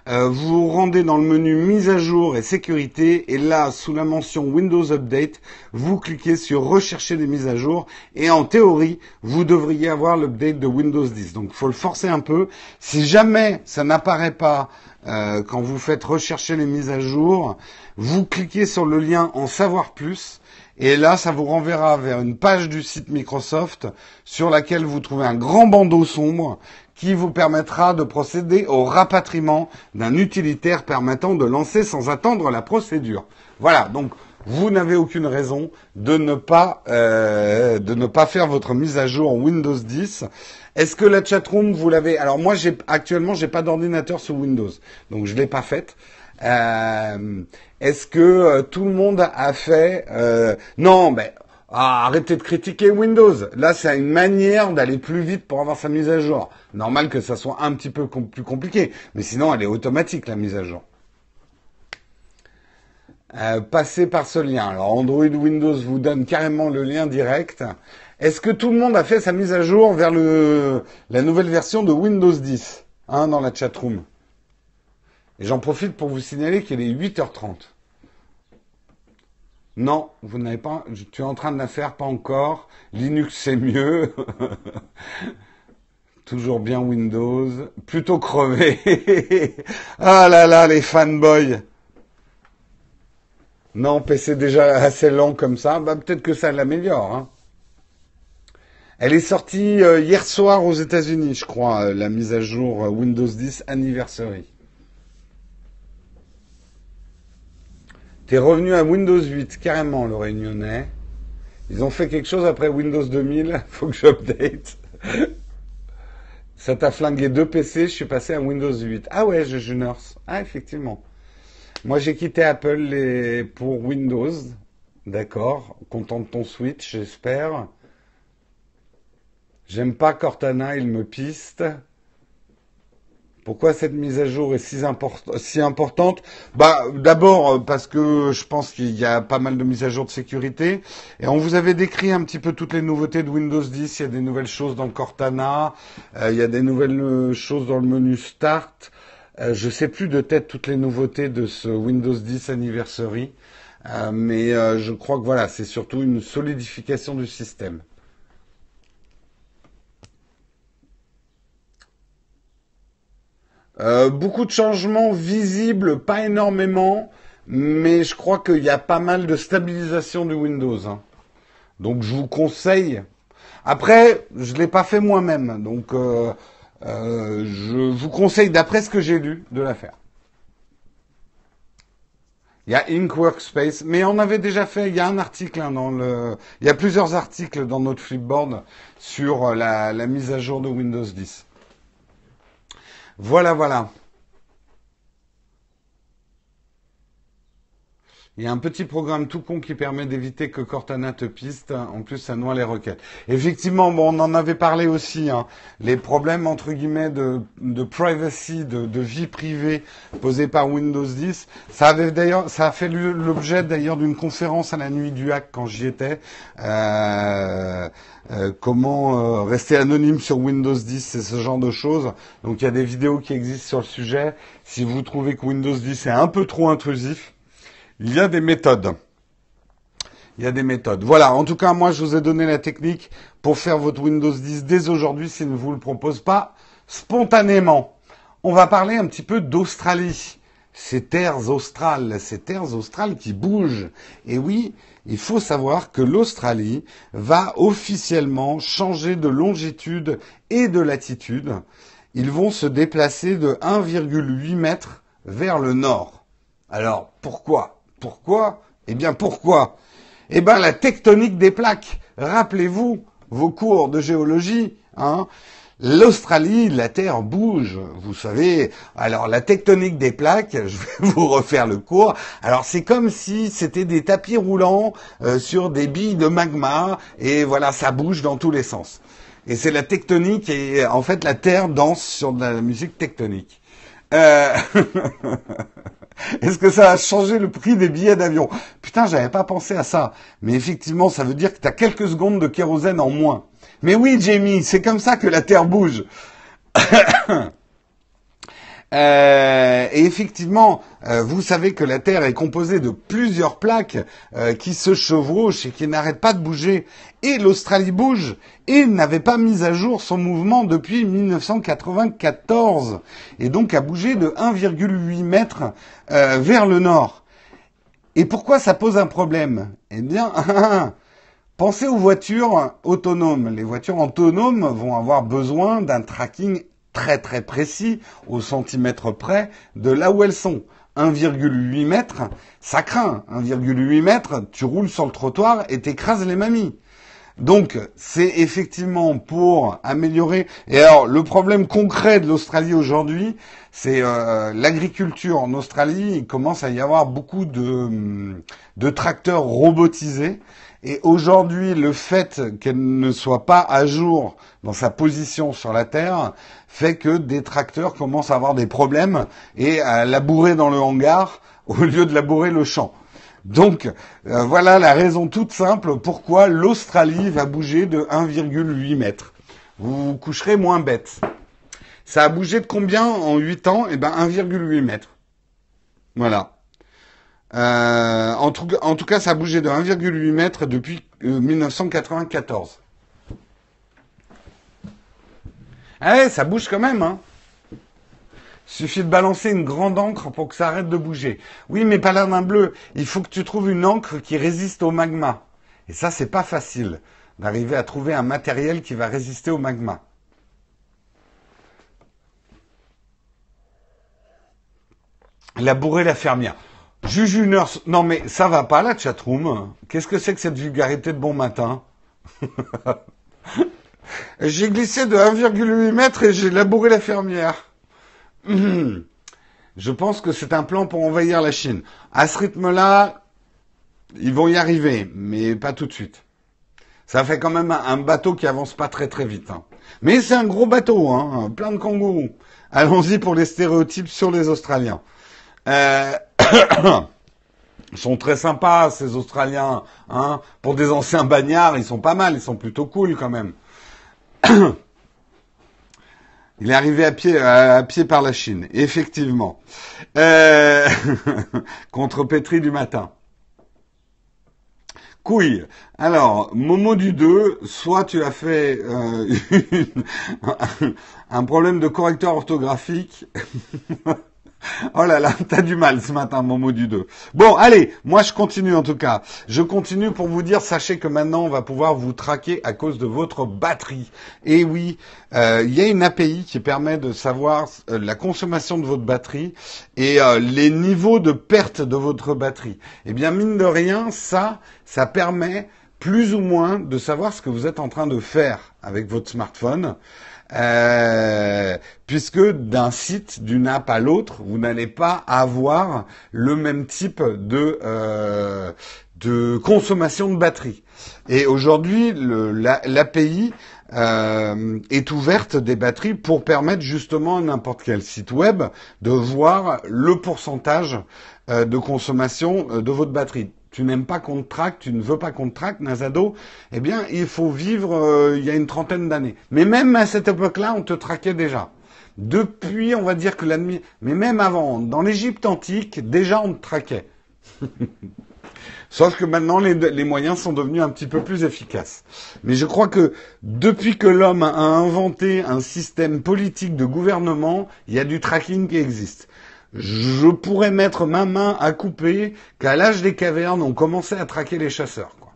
euh, vous vous rendez dans le menu mise à jour et sécurité et là, sous la mention Windows Update, vous cliquez sur rechercher des mises à jour et en théorie, vous devriez avoir l'update de Windows 10. Donc, faut le forcer un peu. Si jamais ça n'apparaît pas euh, quand vous faites rechercher les mises à jour, vous cliquez sur le lien en savoir plus et là, ça vous renverra vers une page du site Microsoft sur laquelle vous trouvez un grand bandeau sombre qui vous permettra de procéder au rapatriement d'un utilitaire permettant de lancer sans attendre la procédure. Voilà, donc vous n'avez aucune raison de ne pas euh, de ne pas faire votre mise à jour en Windows 10. Est-ce que la chatroom vous l'avez? Alors moi j'ai actuellement j'ai pas d'ordinateur sous Windows, donc je l'ai pas faite. Euh, Est-ce que euh, tout le monde a fait euh, Non, mais ah, arrêtez de critiquer Windows. Là, c'est une manière d'aller plus vite pour avoir sa mise à jour. Normal que ça soit un petit peu plus compliqué, mais sinon, elle est automatique la mise à jour. Euh, passez par ce lien. Alors, Android Windows vous donne carrément le lien direct. Est-ce que tout le monde a fait sa mise à jour vers la nouvelle version de Windows 10 hein, dans la chatroom? Et j'en profite pour vous signaler qu'il est 8h30. Non, vous n'avez pas. Tu es en train de la faire, pas encore. Linux, c'est mieux. Toujours bien Windows. Plutôt crevé. ah là là, les fanboys. Non, PC déjà assez lent comme ça. Bah, peut-être que ça l'améliore. Hein. Elle est sortie euh, hier soir aux États-Unis, je crois, euh, la mise à jour euh, Windows 10 Anniversary. T'es revenu à Windows 8, carrément, le réunionnais. Ils ont fait quelque chose après Windows 2000, faut que j'update. Ça t'a flingué deux PC, je suis passé à Windows 8. Ah ouais, je nurse. Ah, effectivement. Moi, j'ai quitté Apple pour Windows. D'accord. Content de ton Switch, j'espère. J'aime pas Cortana, il me piste. Pourquoi cette mise à jour est si, importante? Bah, d'abord euh, parce que je pense qu'il y a pas mal de mises à jour de sécurité. Et on vous avait décrit un petit peu toutes les nouveautés de Windows 10. Il y a des nouvelles choses dans Cortana, euh, il y a des nouvelles euh, choses dans le menu Start. Euh, je sais plus de tête toutes les nouveautés de ce Windows 10 Anniversary, mais je crois que voilà, c'est surtout une solidification du système. Euh, beaucoup de changements visibles, pas énormément, mais je crois qu'il y a pas mal de stabilisation du Windows. Hein. Donc je vous conseille. Après, je l'ai pas fait moi-même, donc euh, euh, je vous conseille, d'après ce que j'ai lu, de la faire. Il y a Ink Workspace, mais on avait déjà fait. Il y a un article hein, dans le. Il y a plusieurs articles dans notre flipboard sur la mise à jour de Windows 10. Voilà, voilà. Il y a un petit programme tout con qui permet d'éviter que Cortana te piste. En plus, ça noie les requêtes. Effectivement, bon, on en avait parlé aussi. Hein. Les problèmes entre guillemets de, privacy, de, de, vie privée posés par Windows 10. Ça avait d'ailleurs, ça a fait l'objet d'ailleurs d'une conférence à la nuit du hack quand j'y étais. Euh, euh, comment euh, rester anonyme sur Windows 10, c'est ce genre de choses. Donc il y a des vidéos qui existent sur le sujet. Si vous trouvez que Windows 10 est un peu trop intrusif, il y a des méthodes. Il y a des méthodes. Voilà, en tout cas, moi, je vous ai donné la technique pour faire votre Windows 10 dès aujourd'hui s'il ne vous le propose pas spontanément. On va parler un petit peu d'Australie. Ces terres australes, ces terres australes qui bougent. Et oui, il faut savoir que l'Australie va officiellement changer de longitude et de latitude. Ils vont se déplacer de 1,8 mètres vers le nord. Alors, pourquoi? Pourquoi? Eh bien pourquoi? Eh bien la tectonique des plaques. Rappelez-vous vos cours de géologie. Hein L'Australie, la Terre bouge, vous savez. Alors la tectonique des plaques, je vais vous refaire le cours. Alors c'est comme si c'était des tapis roulants euh, sur des billes de magma et voilà, ça bouge dans tous les sens. Et c'est la tectonique et en fait la Terre danse sur de la musique tectonique. Euh... Est-ce que ça a changé le prix des billets d'avion? Putain, j'avais pas pensé à ça. Mais effectivement, ça veut dire que tu as quelques secondes de kérosène en moins. Mais oui, Jamie, c'est comme ça que la Terre bouge. Euh, et effectivement, euh, vous savez que la Terre est composée de plusieurs plaques euh, qui se chevauchent et qui n'arrêtent pas de bouger. Et l'Australie bouge et n'avait pas mis à jour son mouvement depuis 1994 et donc a bougé de 1,8 mètres vers le nord. Et pourquoi ça pose un problème? Eh bien, pensez aux voitures autonomes. Les voitures autonomes vont avoir besoin d'un tracking très très précis, au centimètre près, de là où elles sont. 1,8 mètres, ça craint. 1,8 mètres, tu roules sur le trottoir et t'écrases les mamies. Donc, c'est effectivement pour améliorer. Et alors, le problème concret de l'Australie aujourd'hui, c'est euh, l'agriculture en Australie. Il commence à y avoir beaucoup de, de tracteurs robotisés. Et aujourd'hui, le fait qu'elle ne soit pas à jour dans sa position sur la Terre fait que des tracteurs commencent à avoir des problèmes et à labourer dans le hangar au lieu de labourer le champ. Donc euh, voilà la raison toute simple pourquoi l'Australie va bouger de 1,8 mètres. Vous vous coucherez moins bête. Ça a bougé de combien en 8 ans? Eh ben 1,8 mètres. Voilà. Euh, en, tout, en, tout, cas, ça a bougé de 1,8 mètres depuis 1994. Euh, eh, ça bouge quand même, hein. Suffit de balancer une grande encre pour que ça arrête de bouger. Oui, mais pas la main bleue. Il faut que tu trouves une encre qui résiste au magma. Et ça, c'est pas facile d'arriver à trouver un matériel qui va résister au magma. bourrée la fermière. Juju Nurse. Non, mais ça va pas, la chatroom. Qu'est-ce que c'est que cette vulgarité de bon matin? J'ai glissé de 1,8 mètre et j'ai labouré la fermière. Je pense que c'est un plan pour envahir la Chine. À ce rythme-là, ils vont y arriver, mais pas tout de suite. Ça fait quand même un bateau qui avance pas très très vite. Hein. Mais c'est un gros bateau, hein, plein de kangourous. allons-y pour les stéréotypes sur les Australiens. Euh, ils sont très sympas, ces Australiens. Hein. Pour des anciens bagnards, ils sont pas mal, ils sont plutôt cool quand même. Il est arrivé à pied, à, pied par la Chine, effectivement. Euh, contre Petri du matin. Couille. Alors, Momo du 2, soit tu as fait euh, un problème de correcteur orthographique. Oh là là, t'as du mal ce matin, mon mot du 2. Bon, allez, moi je continue en tout cas. Je continue pour vous dire, sachez que maintenant on va pouvoir vous traquer à cause de votre batterie. Et oui, euh, il y a une API qui permet de savoir euh, la consommation de votre batterie et euh, les niveaux de perte de votre batterie. Eh bien, mine de rien, ça, ça permet plus ou moins de savoir ce que vous êtes en train de faire avec votre smartphone. Euh, puisque d'un site, d'une app à l'autre, vous n'allez pas avoir le même type de, euh, de consommation de batterie. Et aujourd'hui, l'API euh, est ouverte des batteries pour permettre justement à n'importe quel site web de voir le pourcentage de consommation de votre batterie tu n'aimes pas qu'on te traque, tu ne veux pas qu'on te traque, Nazado, eh bien, il faut vivre euh, il y a une trentaine d'années. Mais même à cette époque-là, on te traquait déjà. Depuis, on va dire que l'ennemi, mais même avant, dans l'Égypte antique, déjà on te traquait. Sauf que maintenant, les, moyens sont devenus un petit peu plus efficaces. Mais je crois que depuis que l'homme a inventé un système politique de gouvernement, il y a du tracking qui existe je pourrais mettre ma main à couper qu'à l'âge des cavernes, on commençait à traquer les chasseurs. Quoi.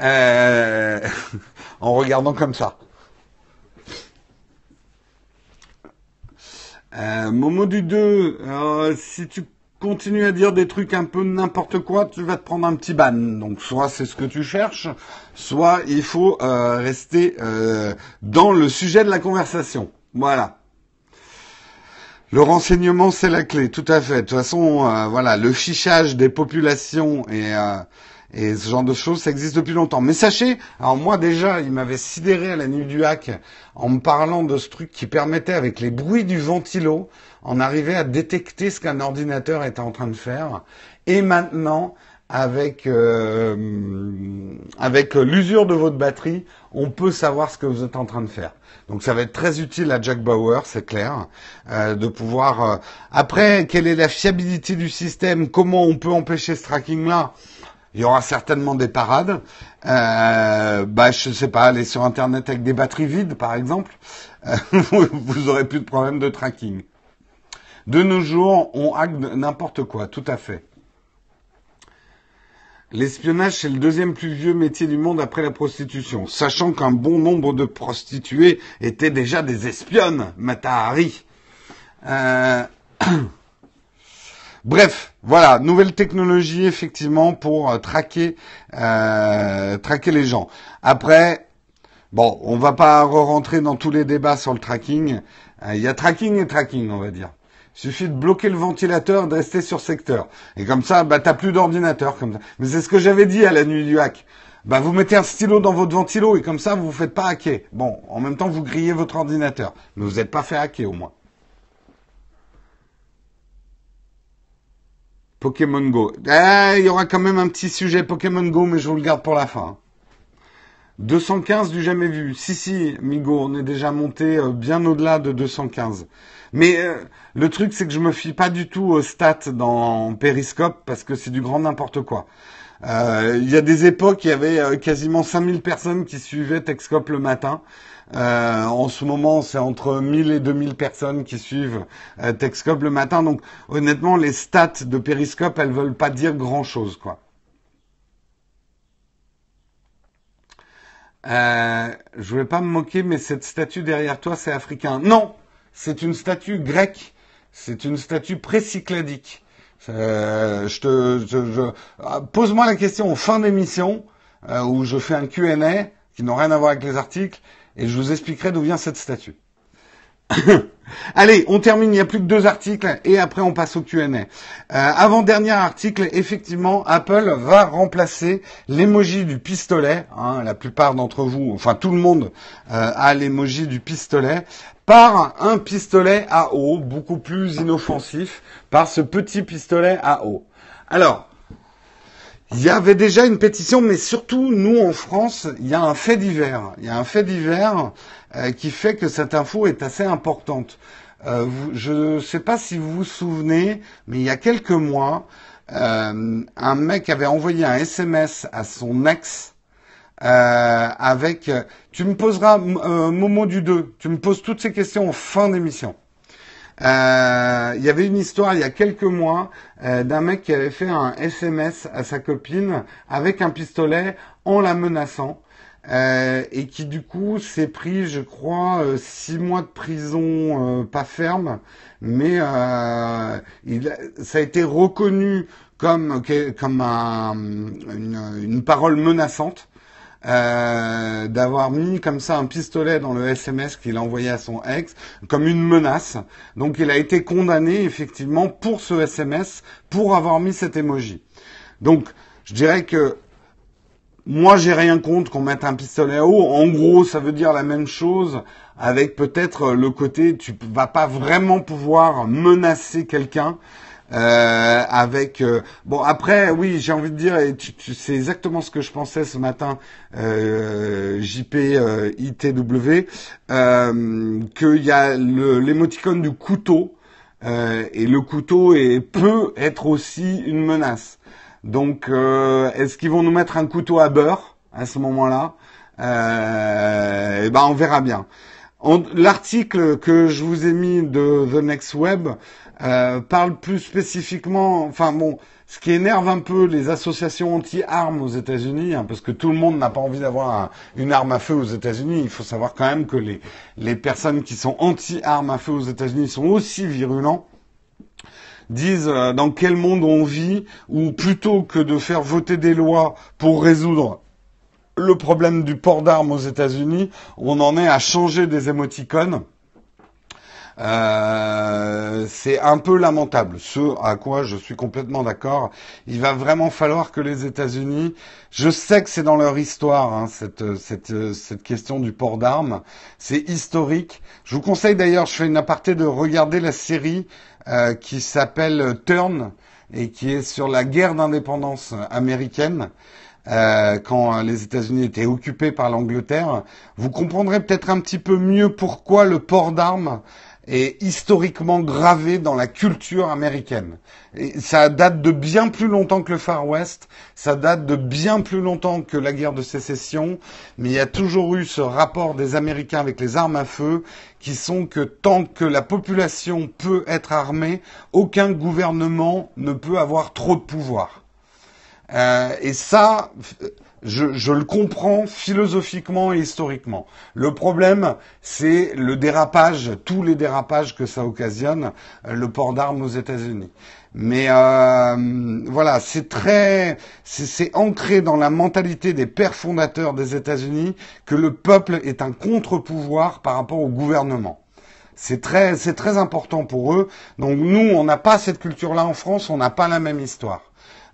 Euh, en regardant comme ça. Euh, Momo du 2, euh, si tu continues à dire des trucs un peu n'importe quoi, tu vas te prendre un petit ban. Donc soit c'est ce que tu cherches, soit il faut euh, rester dans le sujet de la conversation. Voilà. Le renseignement, c'est la clé, tout à fait. De toute façon, euh, voilà, le fichage des populations et, euh, et ce genre de choses, ça existe depuis longtemps. Mais sachez, alors moi déjà, il m'avait sidéré à la nuit du hack en me parlant de ce truc qui permettait, avec les bruits du ventilo, en arriver à détecter ce qu'un ordinateur était en train de faire. Et maintenant, avec euh, avec l'usure de votre batterie, on peut savoir ce que vous êtes en train de faire. Donc ça va être très utile à Jack Bauer, c'est clair, euh, de pouvoir. Euh, après, quelle est la fiabilité du système Comment on peut empêcher ce tracking-là? Il y aura certainement des parades. Euh, bah, je sais pas, aller sur Internet avec des batteries vides, par exemple, euh, vous aurez plus de problème de tracking. De nos jours, on hack n'importe quoi, tout à fait. L'espionnage, c'est le deuxième plus vieux métier du monde après la prostitution, sachant qu'un bon nombre de prostituées étaient déjà des espionnes, Matahari. Euh... Bref, voilà, nouvelle technologie effectivement pour euh, traquer, euh, traquer les gens. Après, bon, on va pas rentrer dans tous les débats sur le tracking. Euh, il y a tracking et tracking, on va dire. Il suffit de bloquer le ventilateur, de rester sur secteur. Et comme ça, bah, t'as plus d'ordinateur, comme ça. Mais c'est ce que j'avais dit à la nuit du hack. Bah, vous mettez un stylo dans votre ventilo et comme ça, vous vous faites pas hacker. Bon, en même temps, vous grillez votre ordinateur. Mais vous n'êtes pas fait hacker, au moins. Pokémon Go. Eh, il y aura quand même un petit sujet Pokémon Go, mais je vous le garde pour la fin. 215 du jamais vu. Si, si, Migo, on est déjà monté euh, bien au-delà de 215. Mais euh, le truc, c'est que je me fie pas du tout aux stats dans Periscope parce que c'est du grand n'importe quoi. Euh, il y a des époques, il y avait euh, quasiment 5000 personnes qui suivaient Texcope le matin. en ce moment, c'est entre 1000 et 2000 personnes qui suivent Texcope le matin. Donc, honnêtement, les stats de Periscope, elles veulent pas dire grand-chose, quoi. Euh, je voulais pas me moquer, mais cette statue derrière toi, c'est africain. Non, c'est une statue grecque, c'est une statue précycladique. Euh, je ah, pose-moi la question en fin d'émission euh, où je fais un Q&A qui n'a rien à voir avec les articles et je vous expliquerai d'où vient cette statue. Allez, on termine, il n'y a plus que deux articles et après on passe au Q&A. Euh, avant-dernier article, effectivement, Apple va remplacer l'emoji du pistolet. Hein, la plupart d'entre vous, enfin tout le monde euh, a l'emoji du pistolet par un pistolet à eau, beaucoup plus inoffensif, par ce petit pistolet à eau. Alors, il y avait déjà une pétition, mais surtout, nous, en France, il y a un fait divers. Il y a un fait divers euh, qui fait que cette info est assez importante. Euh, je ne sais pas si vous vous souvenez, mais il y a quelques mois, euh, un mec avait envoyé un SMS à son ex avec tu me poseras Momo du 2, tu me poses toutes ces questions en fin d'émission. Euh, il y avait une histoire il y a quelques mois euh, d'un mec qui avait fait un SMS à sa copine avec un pistolet en la menaçant. Euh, et qui du coup s'est pris, je crois, six mois de prison pas ferme, mais il, ça a été reconnu comme comme une, parole menaçante. Euh, d'avoir mis comme ça un pistolet dans le SMS qu'il a envoyé à son ex comme une menace. Donc il a été condamné effectivement pour ce SMS pour avoir mis cet emoji. Donc je dirais que moi j'ai rien contre qu'on mette un pistolet à. En gros ça veut dire la même chose avec peut-être le côté tu vas pas vraiment pouvoir menacer quelqu'un euh, avec euh, bon après oui j'ai envie de dire et tu, c'est exactement ce que je pensais ce matin euh, JP euh, ITW euh, qu'il y a l'émoticône du couteau et le couteau est, peut être aussi une menace. Donc est-ce qu'ils vont nous mettre un couteau à beurre à ce moment-là? Eh ben on verra bien. L'article que je vous ai mis de The Next Web euh, parle plus spécifiquement, enfin bon, ce qui énerve un peu les associations anti-armes aux États-Unis, hein, parce que tout le monde n'a pas envie d'avoir une arme à feu aux États-Unis. Il faut savoir quand même que les, les personnes qui sont anti-armes à feu aux États-Unis sont aussi virulents disent euh, dans quel monde on vit, ou plutôt que de faire voter des lois pour résoudre le problème du port d'armes aux États-Unis, on en est à changer des émoticônes euh, c'est un peu lamentable. Ce à quoi je suis complètement d'accord. Il va vraiment falloir que les États-Unis, je sais que c'est dans leur histoire hein, cette, cette, cette question du port d'armes, c'est historique. Je vous conseille d'ailleurs, je fais une aparté de regarder la série euh, qui s'appelle Turn et qui est sur la guerre d'indépendance américaine. Euh, quand les États-Unis étaient occupés par l'Angleterre, vous comprendrez peut-être un petit peu mieux pourquoi le port d'armes est historiquement gravé dans la culture américaine. Ça date de bien plus longtemps que le Far West, ça date de bien plus longtemps que la guerre de sécession, mais il y a toujours eu ce rapport des Américains avec les armes à feu qui sont que tant que la population peut être armée, aucun gouvernement ne peut avoir trop de pouvoir. Euh, et ça, je, le comprends philosophiquement et historiquement. Le problème, c'est le dérapage, tous les dérapages que ça occasionne, euh, le port d'armes aux États-Unis. Mais euh, voilà, c'est très, c'est ancré dans la mentalité des pères fondateurs des États-Unis que le peuple est un contre-pouvoir par rapport au gouvernement. C'est très, c'est très important pour eux. Donc nous, on n'a pas cette culture-là en France, on n'a pas la même histoire.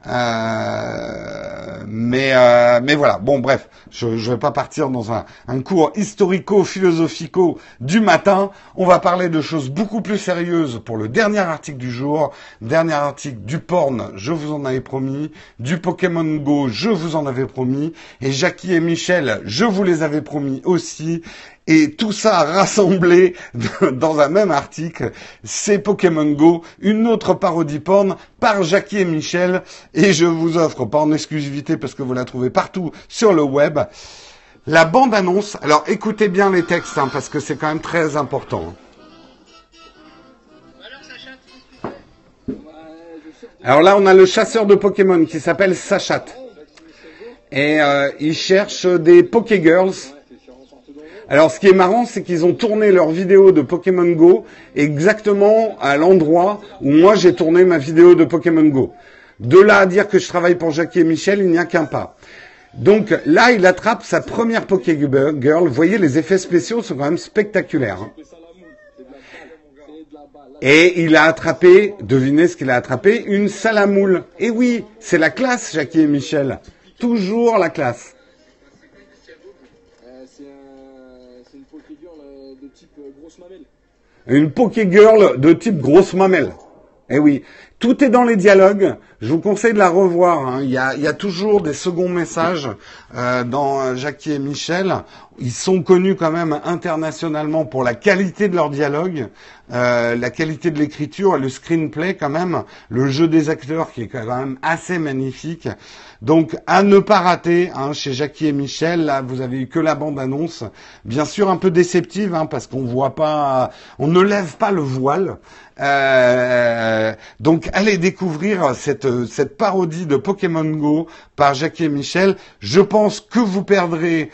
Euh, mais euh, mais voilà. Bon, bref, je ne vais pas partir dans un, un cours historico-philosophico du matin. On va parler de choses beaucoup plus sérieuses pour le dernier article du jour. Dernier article du porn, je vous en avais promis. Du Pokémon Go, je vous en avais promis. Et Jackie et Michel, je vous les avais promis aussi. Et tout ça rassemblé dans un même article, c'est Pokémon Go, une autre parodie porn par Jackie et Michel. Et je vous offre, pas en exclusivité parce que vous la trouvez partout sur le web, la bande-annonce. Alors écoutez bien les textes hein, parce que c'est quand même très important. Alors là, on a le chasseur de Pokémon qui s'appelle Sachat. Et euh, il cherche des Pokégirls alors, ce qui est marrant, c'est qu'ils ont tourné leur vidéo de Pokémon Go exactement à l'endroit où moi j'ai tourné ma vidéo de Pokémon Go. De là à dire que je travaille pour Jackie et Michel, il n'y a qu'un pas. Donc là, il attrape sa première Pokégirl. Vous voyez, les effets spéciaux sont quand même spectaculaires. Hein. Et il a attrapé, devinez ce qu'il a attrapé, une salamoule. Et oui, c'est la classe, Jackie et Michel. Toujours la classe. c'est une Pokégirl de Une Pokégirl de type grosse mamelle. Eh oui, tout est dans les dialogues. Je vous conseille de la revoir. Hein. Il, y a, toujours des seconds messages euh, dans Jackie et Michel. Ils sont connus quand même internationalement pour la qualité de leur dialogue, euh, la qualité de l'écriture le screenplay quand même, le jeu des acteurs qui est quand même assez magnifique. Donc à ne pas rater hein, chez Jackie et Michel. Là, vous avez eu que la bande annonce, bien sûr un peu déceptive hein, parce qu'on voit pas, on ne lève pas le voile. Euh, donc allez découvrir cette, cette parodie de Pokémon Go par Jackie et Michel. Je pense que vous perdrez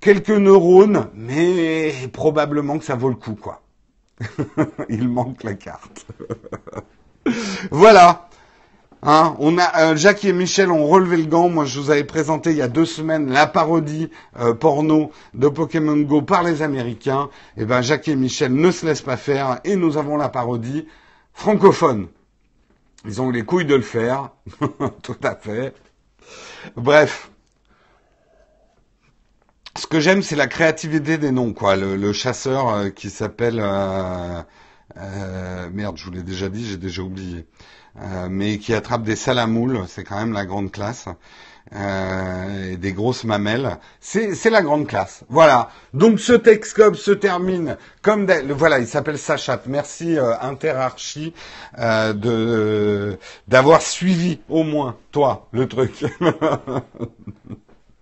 quelques neurones, mais probablement que ça vaut le coup, quoi. Il manque la carte. voilà. Hein, on a euh, Jacques et Michel ont relevé le gant. Moi, je vous avais présenté il y a deux semaines la parodie euh, porno de Pokémon Go par les Américains. Et eh ben, Jacques et Michel ne se laissent pas faire et nous avons la parodie francophone. Ils ont les couilles de le faire, tout à fait. Bref. Ce que j'aime, c'est la créativité des noms, quoi. Le, chasseur euh, qui s'appelle merde, je vous l'ai déjà dit, j'ai déjà oublié. Euh, mais qui attrape des salamoules, c'est quand même la grande classe. Euh, et des grosses mamelles, c'est la grande classe. Voilà. Donc ce Texcope se termine comme voilà, il s'appelle Sachat. Merci euh, Interarchie euh, de d'avoir suivi au moins toi le truc.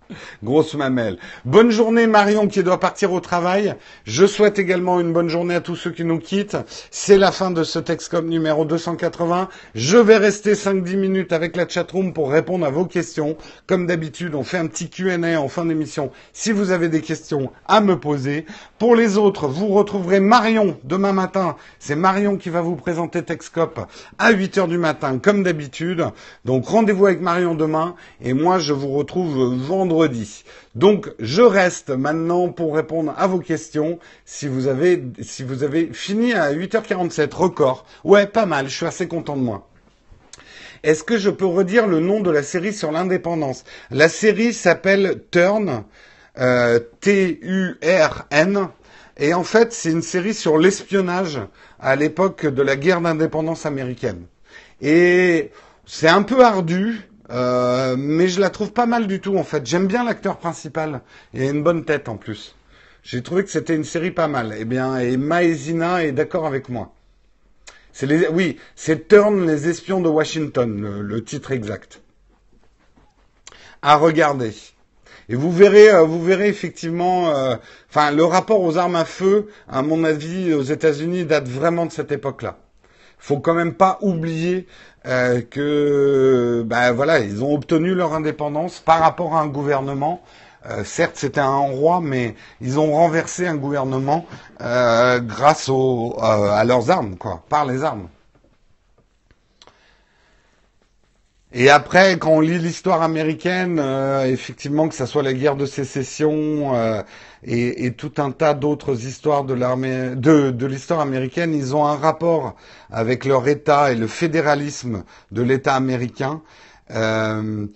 Grosse mamelle. Bonne journée Marion qui doit partir au travail. Je souhaite également une bonne journée à tous ceux qui nous quittent. C'est la fin de ce Texcom numéro 280. Je vais rester 5-10 minutes avec la chatroom pour répondre à vos questions. Comme d'habitude, on fait un petit Q&A en fin d'émission si vous avez des questions à me poser. Pour les autres, vous retrouverez Marion demain matin. C'est Marion qui va vous présenter Texcop à 8 heures du matin comme d'habitude. Donc rendez-vous avec Marion demain et moi je vous retrouve vendredi donc, je reste maintenant pour répondre à vos questions. Si vous avez, fini à 8h47, record. Ouais, pas mal. Je suis assez content de moi. Est-ce que je peux redire le nom de la série sur l'indépendance? La série s'appelle Turn, euh, T-U-R-N. Et en fait, c'est une série sur l'espionnage à l'époque de la guerre d'indépendance américaine. Et c'est un peu ardu, euh, mais je la trouve pas mal du tout en fait. J'aime bien l'acteur principal. A une bonne tête en plus. J'ai trouvé que c'était une série pas mal. Eh bien, et Maezina est d'accord avec moi. C'est les, oui, c'est Turn les espions de Washington, le, titre exact. À regarder. Et vous verrez, euh, vous verrez effectivement, euh, enfin, le rapport aux armes à feu, à mon avis, aux États-Unis, date vraiment de cette époque-là. Faut quand même pas oublier euh, que ben voilà, ils ont obtenu leur indépendance par rapport à un gouvernement. Euh, certes, c'était un roi, mais ils ont renversé un gouvernement euh, grâce au, à leurs armes, quoi, par les armes. Et après, quand on lit l'histoire américaine, effectivement, que ce soit la guerre de sécession et, et, tout un tas d'autres histoires de l'histoire américaine, ils ont un rapport avec leur État et le fédéralisme de l'État américain. Euh,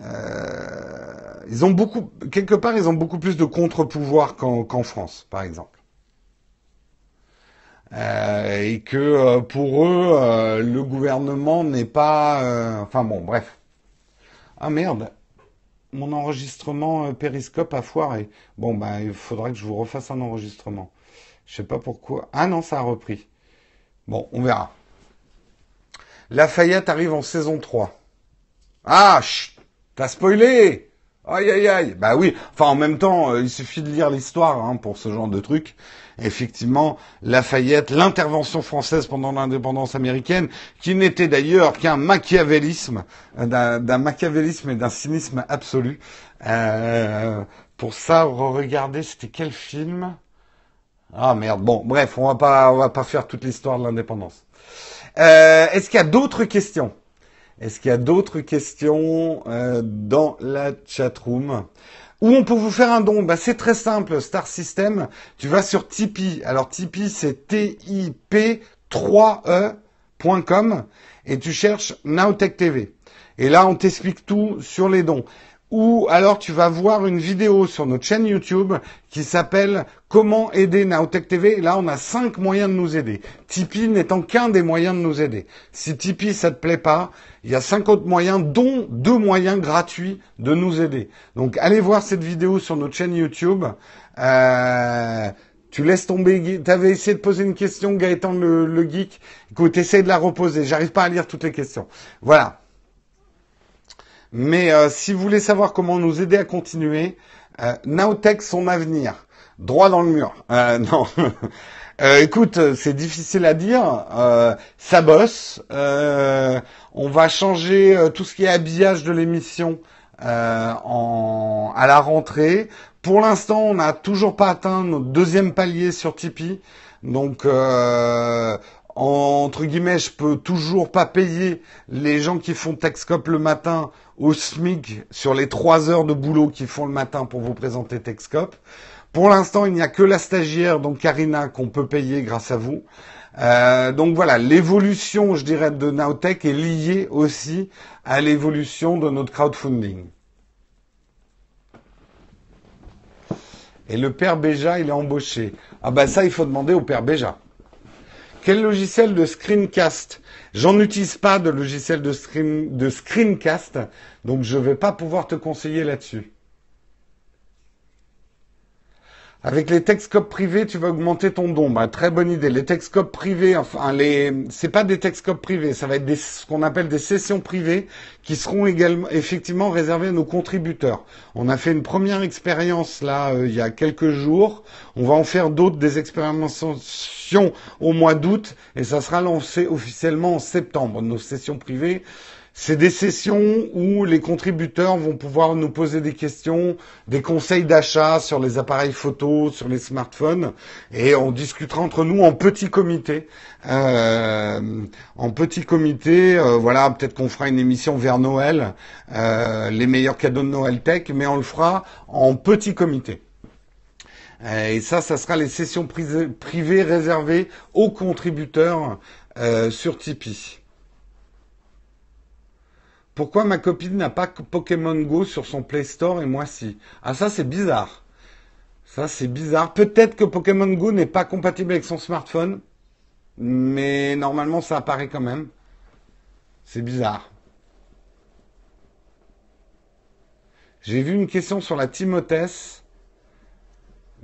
euh, ils ont beaucoup, quelque part, ils ont beaucoup plus de contre-pouvoir qu'en France, par exemple. Euh, et que euh, pour eux, euh, le gouvernement n'est pas. enfin bon, bref. Ah merde, mon enregistrement Périscope a foiré. Bon, bah, il faudrait que je vous refasse un enregistrement. Je sais pas pourquoi. Ah non, ça a repris. Bon, on verra. Lafayette arrive en saison 3. Ah, chut, t'as spoilé Aïe, aïe, aïe. Bah oui, enfin en même temps, il suffit de lire l'histoire hein, pour ce genre de truc. Effectivement, Lafayette, l'intervention française pendant l'indépendance américaine, qui n'était d'ailleurs qu'un machiavélisme, euh, d'un machiavélisme et d'un cynisme absolu. Euh, pour ça, re-regarder, c'était quel film? Ah merde. Bon, bref, on va pas, on va pas faire toute l'histoire de l'indépendance. Euh, est-ce qu'il y a d'autres questions? Est-ce qu'il y a d'autres questions dans la chat room Où on peut vous faire un don bah, C'est très simple, Star System. Tu vas sur Tipeee. Alors Tipeee, c'est T-I-P 3e.com et tu cherches Nowtech TV. Et là, on t'explique tout sur les dons ou alors tu vas voir une vidéo sur notre chaîne YouTube qui s'appelle Comment aider Naotech TV. là, on a cinq moyens de nous aider. Tipeee n'étant qu'un des moyens de nous aider. Si Tipeee, ça te plaît pas, il y a cinq autres moyens, dont deux moyens gratuits de nous aider. Donc, allez voir cette vidéo sur notre chaîne YouTube. Euh, tu laisses tomber. Tu avais essayé de poser une question, Gaëtan le, le geek. Écoute, essaye de la reposer. J'arrive pas à lire toutes les questions. Voilà. Mais euh, si vous voulez savoir comment nous aider à continuer, euh, son avenir, droit dans le mur. Euh, non. Euh, écoute, c'est difficile à dire. ça bosse. on va changer tout ce qui est habillage de l'émission en, à la rentrée. Pour l'instant, on n'a toujours pas atteint notre deuxième palier sur Tipeee. Donc, entre guillemets, je peux toujours pas payer les gens qui font Texcop le matin au SMIC sur les trois heures de boulot qu'ils font le matin pour vous présenter Texcop. Pour l'instant, il n'y a que la stagiaire, donc Karina, qu'on peut payer grâce à vous. Euh, donc voilà, l'évolution, je dirais, de Nowtech est liée aussi à l'évolution de notre crowdfunding. Et le père Béja, il est embauché. Ah ben ça, il faut demander au père Béja. Quel logiciel de screencast J'en utilise pas de logiciel de, de screencast, donc je ne vais pas pouvoir te conseiller là-dessus. Avec les Texcopes privés, tu vas augmenter ton don. Bah, très bonne idée. Les Texcopes privés, enfin, les, c'est pas des Texcopes privés, ça va être ce qu'on appelle des sessions privées qui seront également, effectivement réservées à nos contributeurs. On a fait une première expérience là, euh, il y a quelques jours. On va en faire d'autres, des expérimentations au mois d'août et ça sera lancé officiellement en septembre. Nos sessions privées, c'est des sessions où les contributeurs vont pouvoir nous poser des questions, des conseils d'achat sur les appareils photo, sur les smartphones, et on discutera entre nous en petit comité. Euh, en petit comité, euh, voilà, peut-être qu'on fera une émission vers Noël, euh, les meilleurs cadeaux de Noël Tech, mais on le fera en petit comité. Et ça, ça sera les sessions privées réservées aux contributeurs sur Tipeee. Pourquoi ma copine n'a pas Pokémon Go sur son Play Store et moi si? Ah ça c'est bizarre. Ça c'est bizarre. Peut-être que Pokémon Go n'est pas compatible avec son smartphone, mais normalement ça apparaît quand même. C'est bizarre. J'ai vu une question sur la Timothée,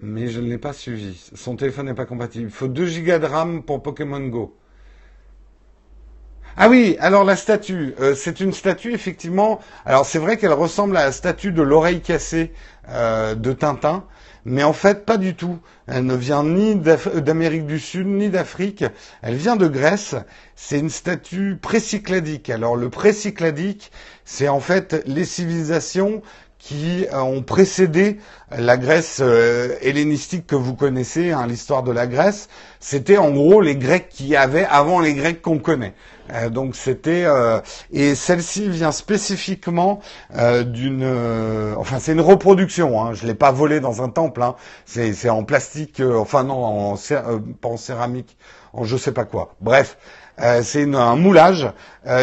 mais je ne l'ai pas suivi. Son téléphone n'est pas compatible. Il faut 2 Go de RAM pour Pokémon Go. Ah oui, alors la statue, euh, c'est une statue effectivement. Alors c'est vrai qu'elle ressemble à la statue de l'oreille cassée euh, de Tintin, mais en fait pas du tout. Elle ne vient ni d'Amérique du Sud ni d'Afrique. Elle vient de Grèce. C'est une statue précycladique. Alors le précycladique, c'est en fait les civilisations qui euh, ont précédé la Grèce hellénistique que vous connaissez, hein, l'histoire de la Grèce. C'était en gros les Grecs qui avaient avant les Grecs qu'on connaît. Euh, donc c'était euh, et celle-ci vient spécifiquement euh, d'une, enfin c'est une reproduction. Hein, je l'ai pas volée dans un temple. Hein, c'est en plastique, enfin non, en, pas en céramique, en je sais pas quoi. Bref. c'est un moulage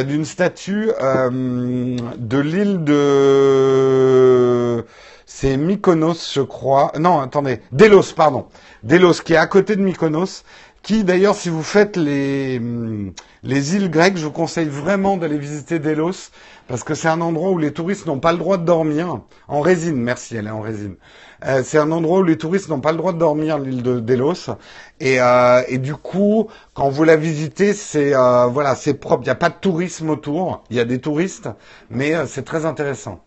d'une statue de l'île de c'est Mykonos, je crois. Non, attendez, Delos, pardon. Delos, qui est à côté de Mykonos, qui d'ailleurs, si vous faites les, les îles grecques, je vous conseille vraiment d'aller visiter Delos, parce que c'est un endroit où les touristes n'ont pas le droit de dormir. En résine, merci, elle est en résine. Euh, c'est un endroit où les touristes n'ont pas le droit de dormir, l'île de Delos. Et, euh, du coup, quand vous la visitez, c'est euh, voilà, c'est propre. Il n'y a pas de tourisme autour. Il y a des touristes, mais c'est très intéressant.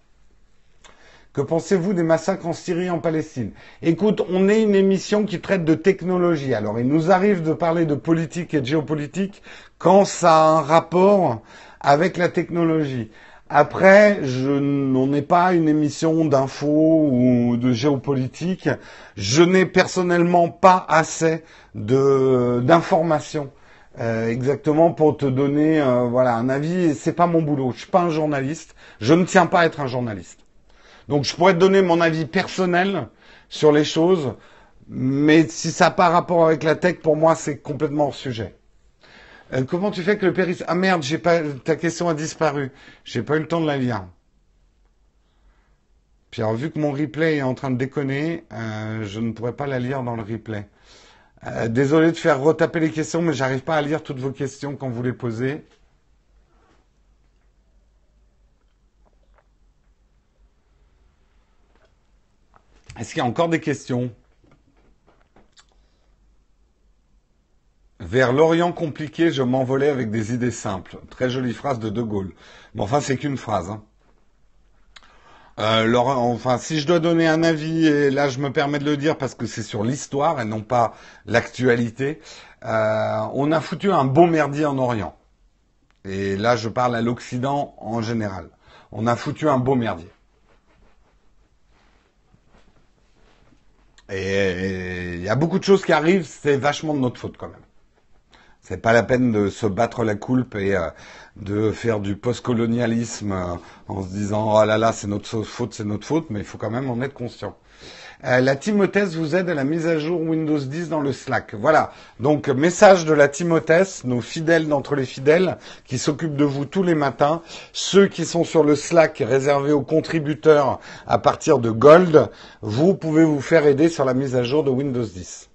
Que pensez-vous des massacres en Syrie et en Palestine? Écoute, on est une émission qui traite de technologie. Alors, il nous arrive de parler de politique et de géopolitique quand ça a un rapport avec la technologie. Après, je n'en pas une émission d'info ou de géopolitique. Je n'ai personnellement pas assez d'informations euh, exactement pour te donner euh, voilà un avis. C'est pas mon boulot. Je suis pas un journaliste. Je ne tiens pas à être un journaliste. Donc je pourrais te donner mon avis personnel sur les choses, mais si ça n'a pas rapport avec la tech, pour moi, c'est complètement hors sujet. Euh, comment tu fais que le péris... Ah merde, j'ai pas... ta question a disparu. J'ai pas eu le temps de la lire. Puis alors, vu que mon replay est en train de déconner, euh, je ne pourrais pas la lire dans le replay. Euh, désolé de faire retaper les questions, mais j'arrive pas à lire toutes vos questions quand vous les posez. Est-ce qu'il y a encore des questions? Vers l'Orient compliqué, je m'envolais avec des idées simples. Très jolie phrase de De Gaulle. Bon, enfin, c'est qu'une phrase. Hein. Euh, enfin, si je dois donner un avis, et là je me permets de le dire parce que c'est sur l'histoire et non pas l'actualité, euh, on a foutu un bon merdier en Orient. Et là je parle à l'Occident en général. On a foutu un beau merdier. Et il y a beaucoup de choses qui arrivent, c'est vachement de notre faute quand même. C'est pas la peine de se battre la coulpe et euh, de faire du post-colonialisme euh, en se disant oh là là c'est notre faute, c'est notre faute, mais il faut quand même en être conscient. Euh, la Timothèse vous aide à la mise à jour Windows 10 dans le Slack. Voilà. Donc message de la Timothèse, nos fidèles d'entre les fidèles, qui s'occupent de vous tous les matins. Ceux qui sont sur le Slack réservé aux contributeurs à partir de Gold, vous pouvez vous faire aider sur la mise à jour de Windows 10.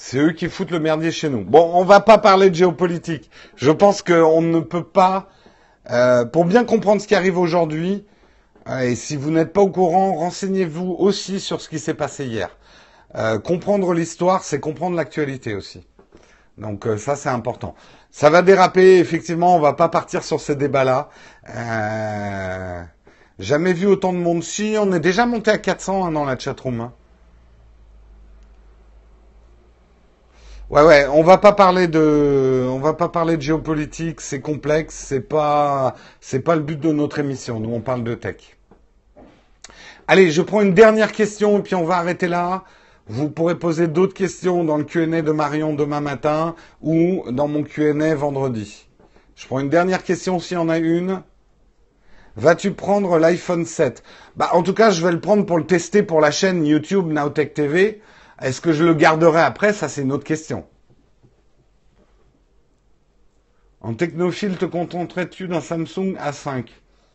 C'est eux qui foutent le merdier chez nous. Bon, on va pas parler de géopolitique. Je pense qu'on ne peut pas, euh, pour bien comprendre ce qui arrive aujourd'hui, euh, et si vous n'êtes pas au courant, renseignez-vous aussi sur ce qui s'est passé hier. Euh, comprendre l'histoire, c'est comprendre l'actualité aussi. Donc ça, c'est important. Ça va déraper, effectivement, on va pas partir sur ces débats-là. jamais vu autant de monde. Si, on est déjà monté à 400 hein, dans la chatroom. Hein. Ouais, ouais, on va pas parler de, on va pas parler de géopolitique, c'est complexe, c'est pas, c'est pas le but de notre émission. Nous, on parle de tech. Allez, je prends une dernière question et puis on va arrêter là. Vous pourrez poser d'autres questions dans le Q&A de Marion demain matin ou dans mon Q&A vendredi. Je prends une dernière question s'il y en a une. Vas-tu prendre l'iPhone 7 Bah, en tout cas, je vais le prendre pour le tester pour la chaîne YouTube Nowtech TV. Est-ce que je le garderai après? Ça, c'est une autre question. En technophile, te contenterais-tu d'un Samsung A5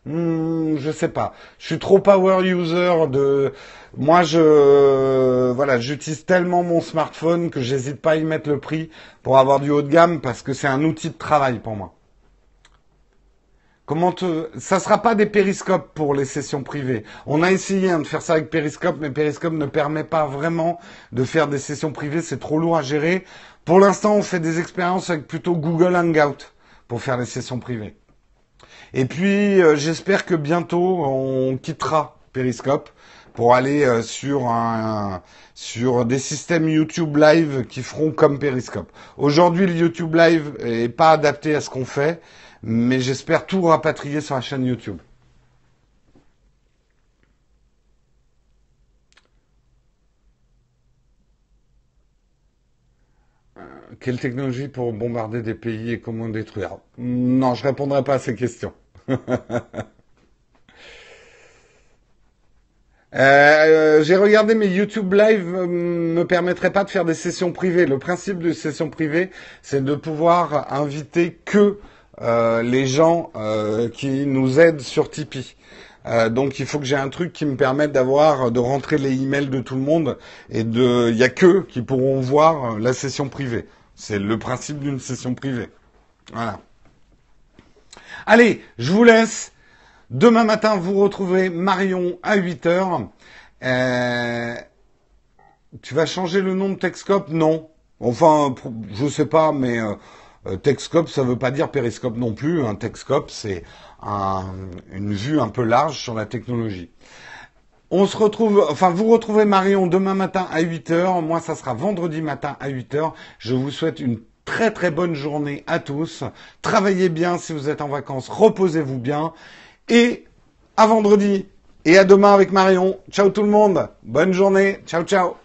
hmm, Je sais pas. Je suis trop power user de. Moi, je voilà, j'utilise tellement mon smartphone que j'hésite pas à y mettre le prix pour avoir du haut de gamme parce que c'est un outil de travail pour moi. Comment te... Ça sera pas des périscopes pour les sessions privées. On a essayé hein, de faire ça avec Périscope, mais Périscope ne permet pas vraiment de faire des sessions privées. C'est trop lourd à gérer. Pour l'instant, on fait des expériences avec plutôt Google Hangout pour faire les sessions privées. Et puis, euh, j'espère que bientôt, on quittera Périscope pour aller euh, sur un, sur des systèmes YouTube Live qui feront comme Periscope. Aujourd'hui, le YouTube Live est pas adapté à ce qu'on fait mais j'espère tout rapatrier sur la chaîne YouTube. Euh, quelle technologie pour bombarder des pays et comment détruire? Non, je répondrai pas à ces questions. Euh, j'ai regardé mes YouTube Live euh, me permettrait pas de faire des sessions privées. Le principe de session privée, c'est de pouvoir inviter que les gens euh, qui nous aident sur Tipeee. Euh, donc il faut que j'ai un truc qui me permette d'avoir de rentrer les emails de tout le monde et de il y a que qui pourront voir la session privée. C'est le principe d'une session privée. Voilà. Allez, je vous laisse. Demain matin, vous retrouverez Marion à 8h. tu vas changer le nom de Texcope? Non. Enfin, je sais pas, mais euh, Texcope, ça ne veut pas dire périscope non plus. Un Texcope, c'est une vue un peu large sur la technologie. On se retrouve, enfin, vous retrouvez Marion demain matin à 8h. Moi, ça sera vendredi matin à 8h. Je vous souhaite une très très bonne journée à tous. Travaillez bien si vous êtes en vacances. Reposez-vous bien. Et à vendredi. Et à demain avec Marion. Ciao tout le monde. Bonne journée. Ciao, ciao.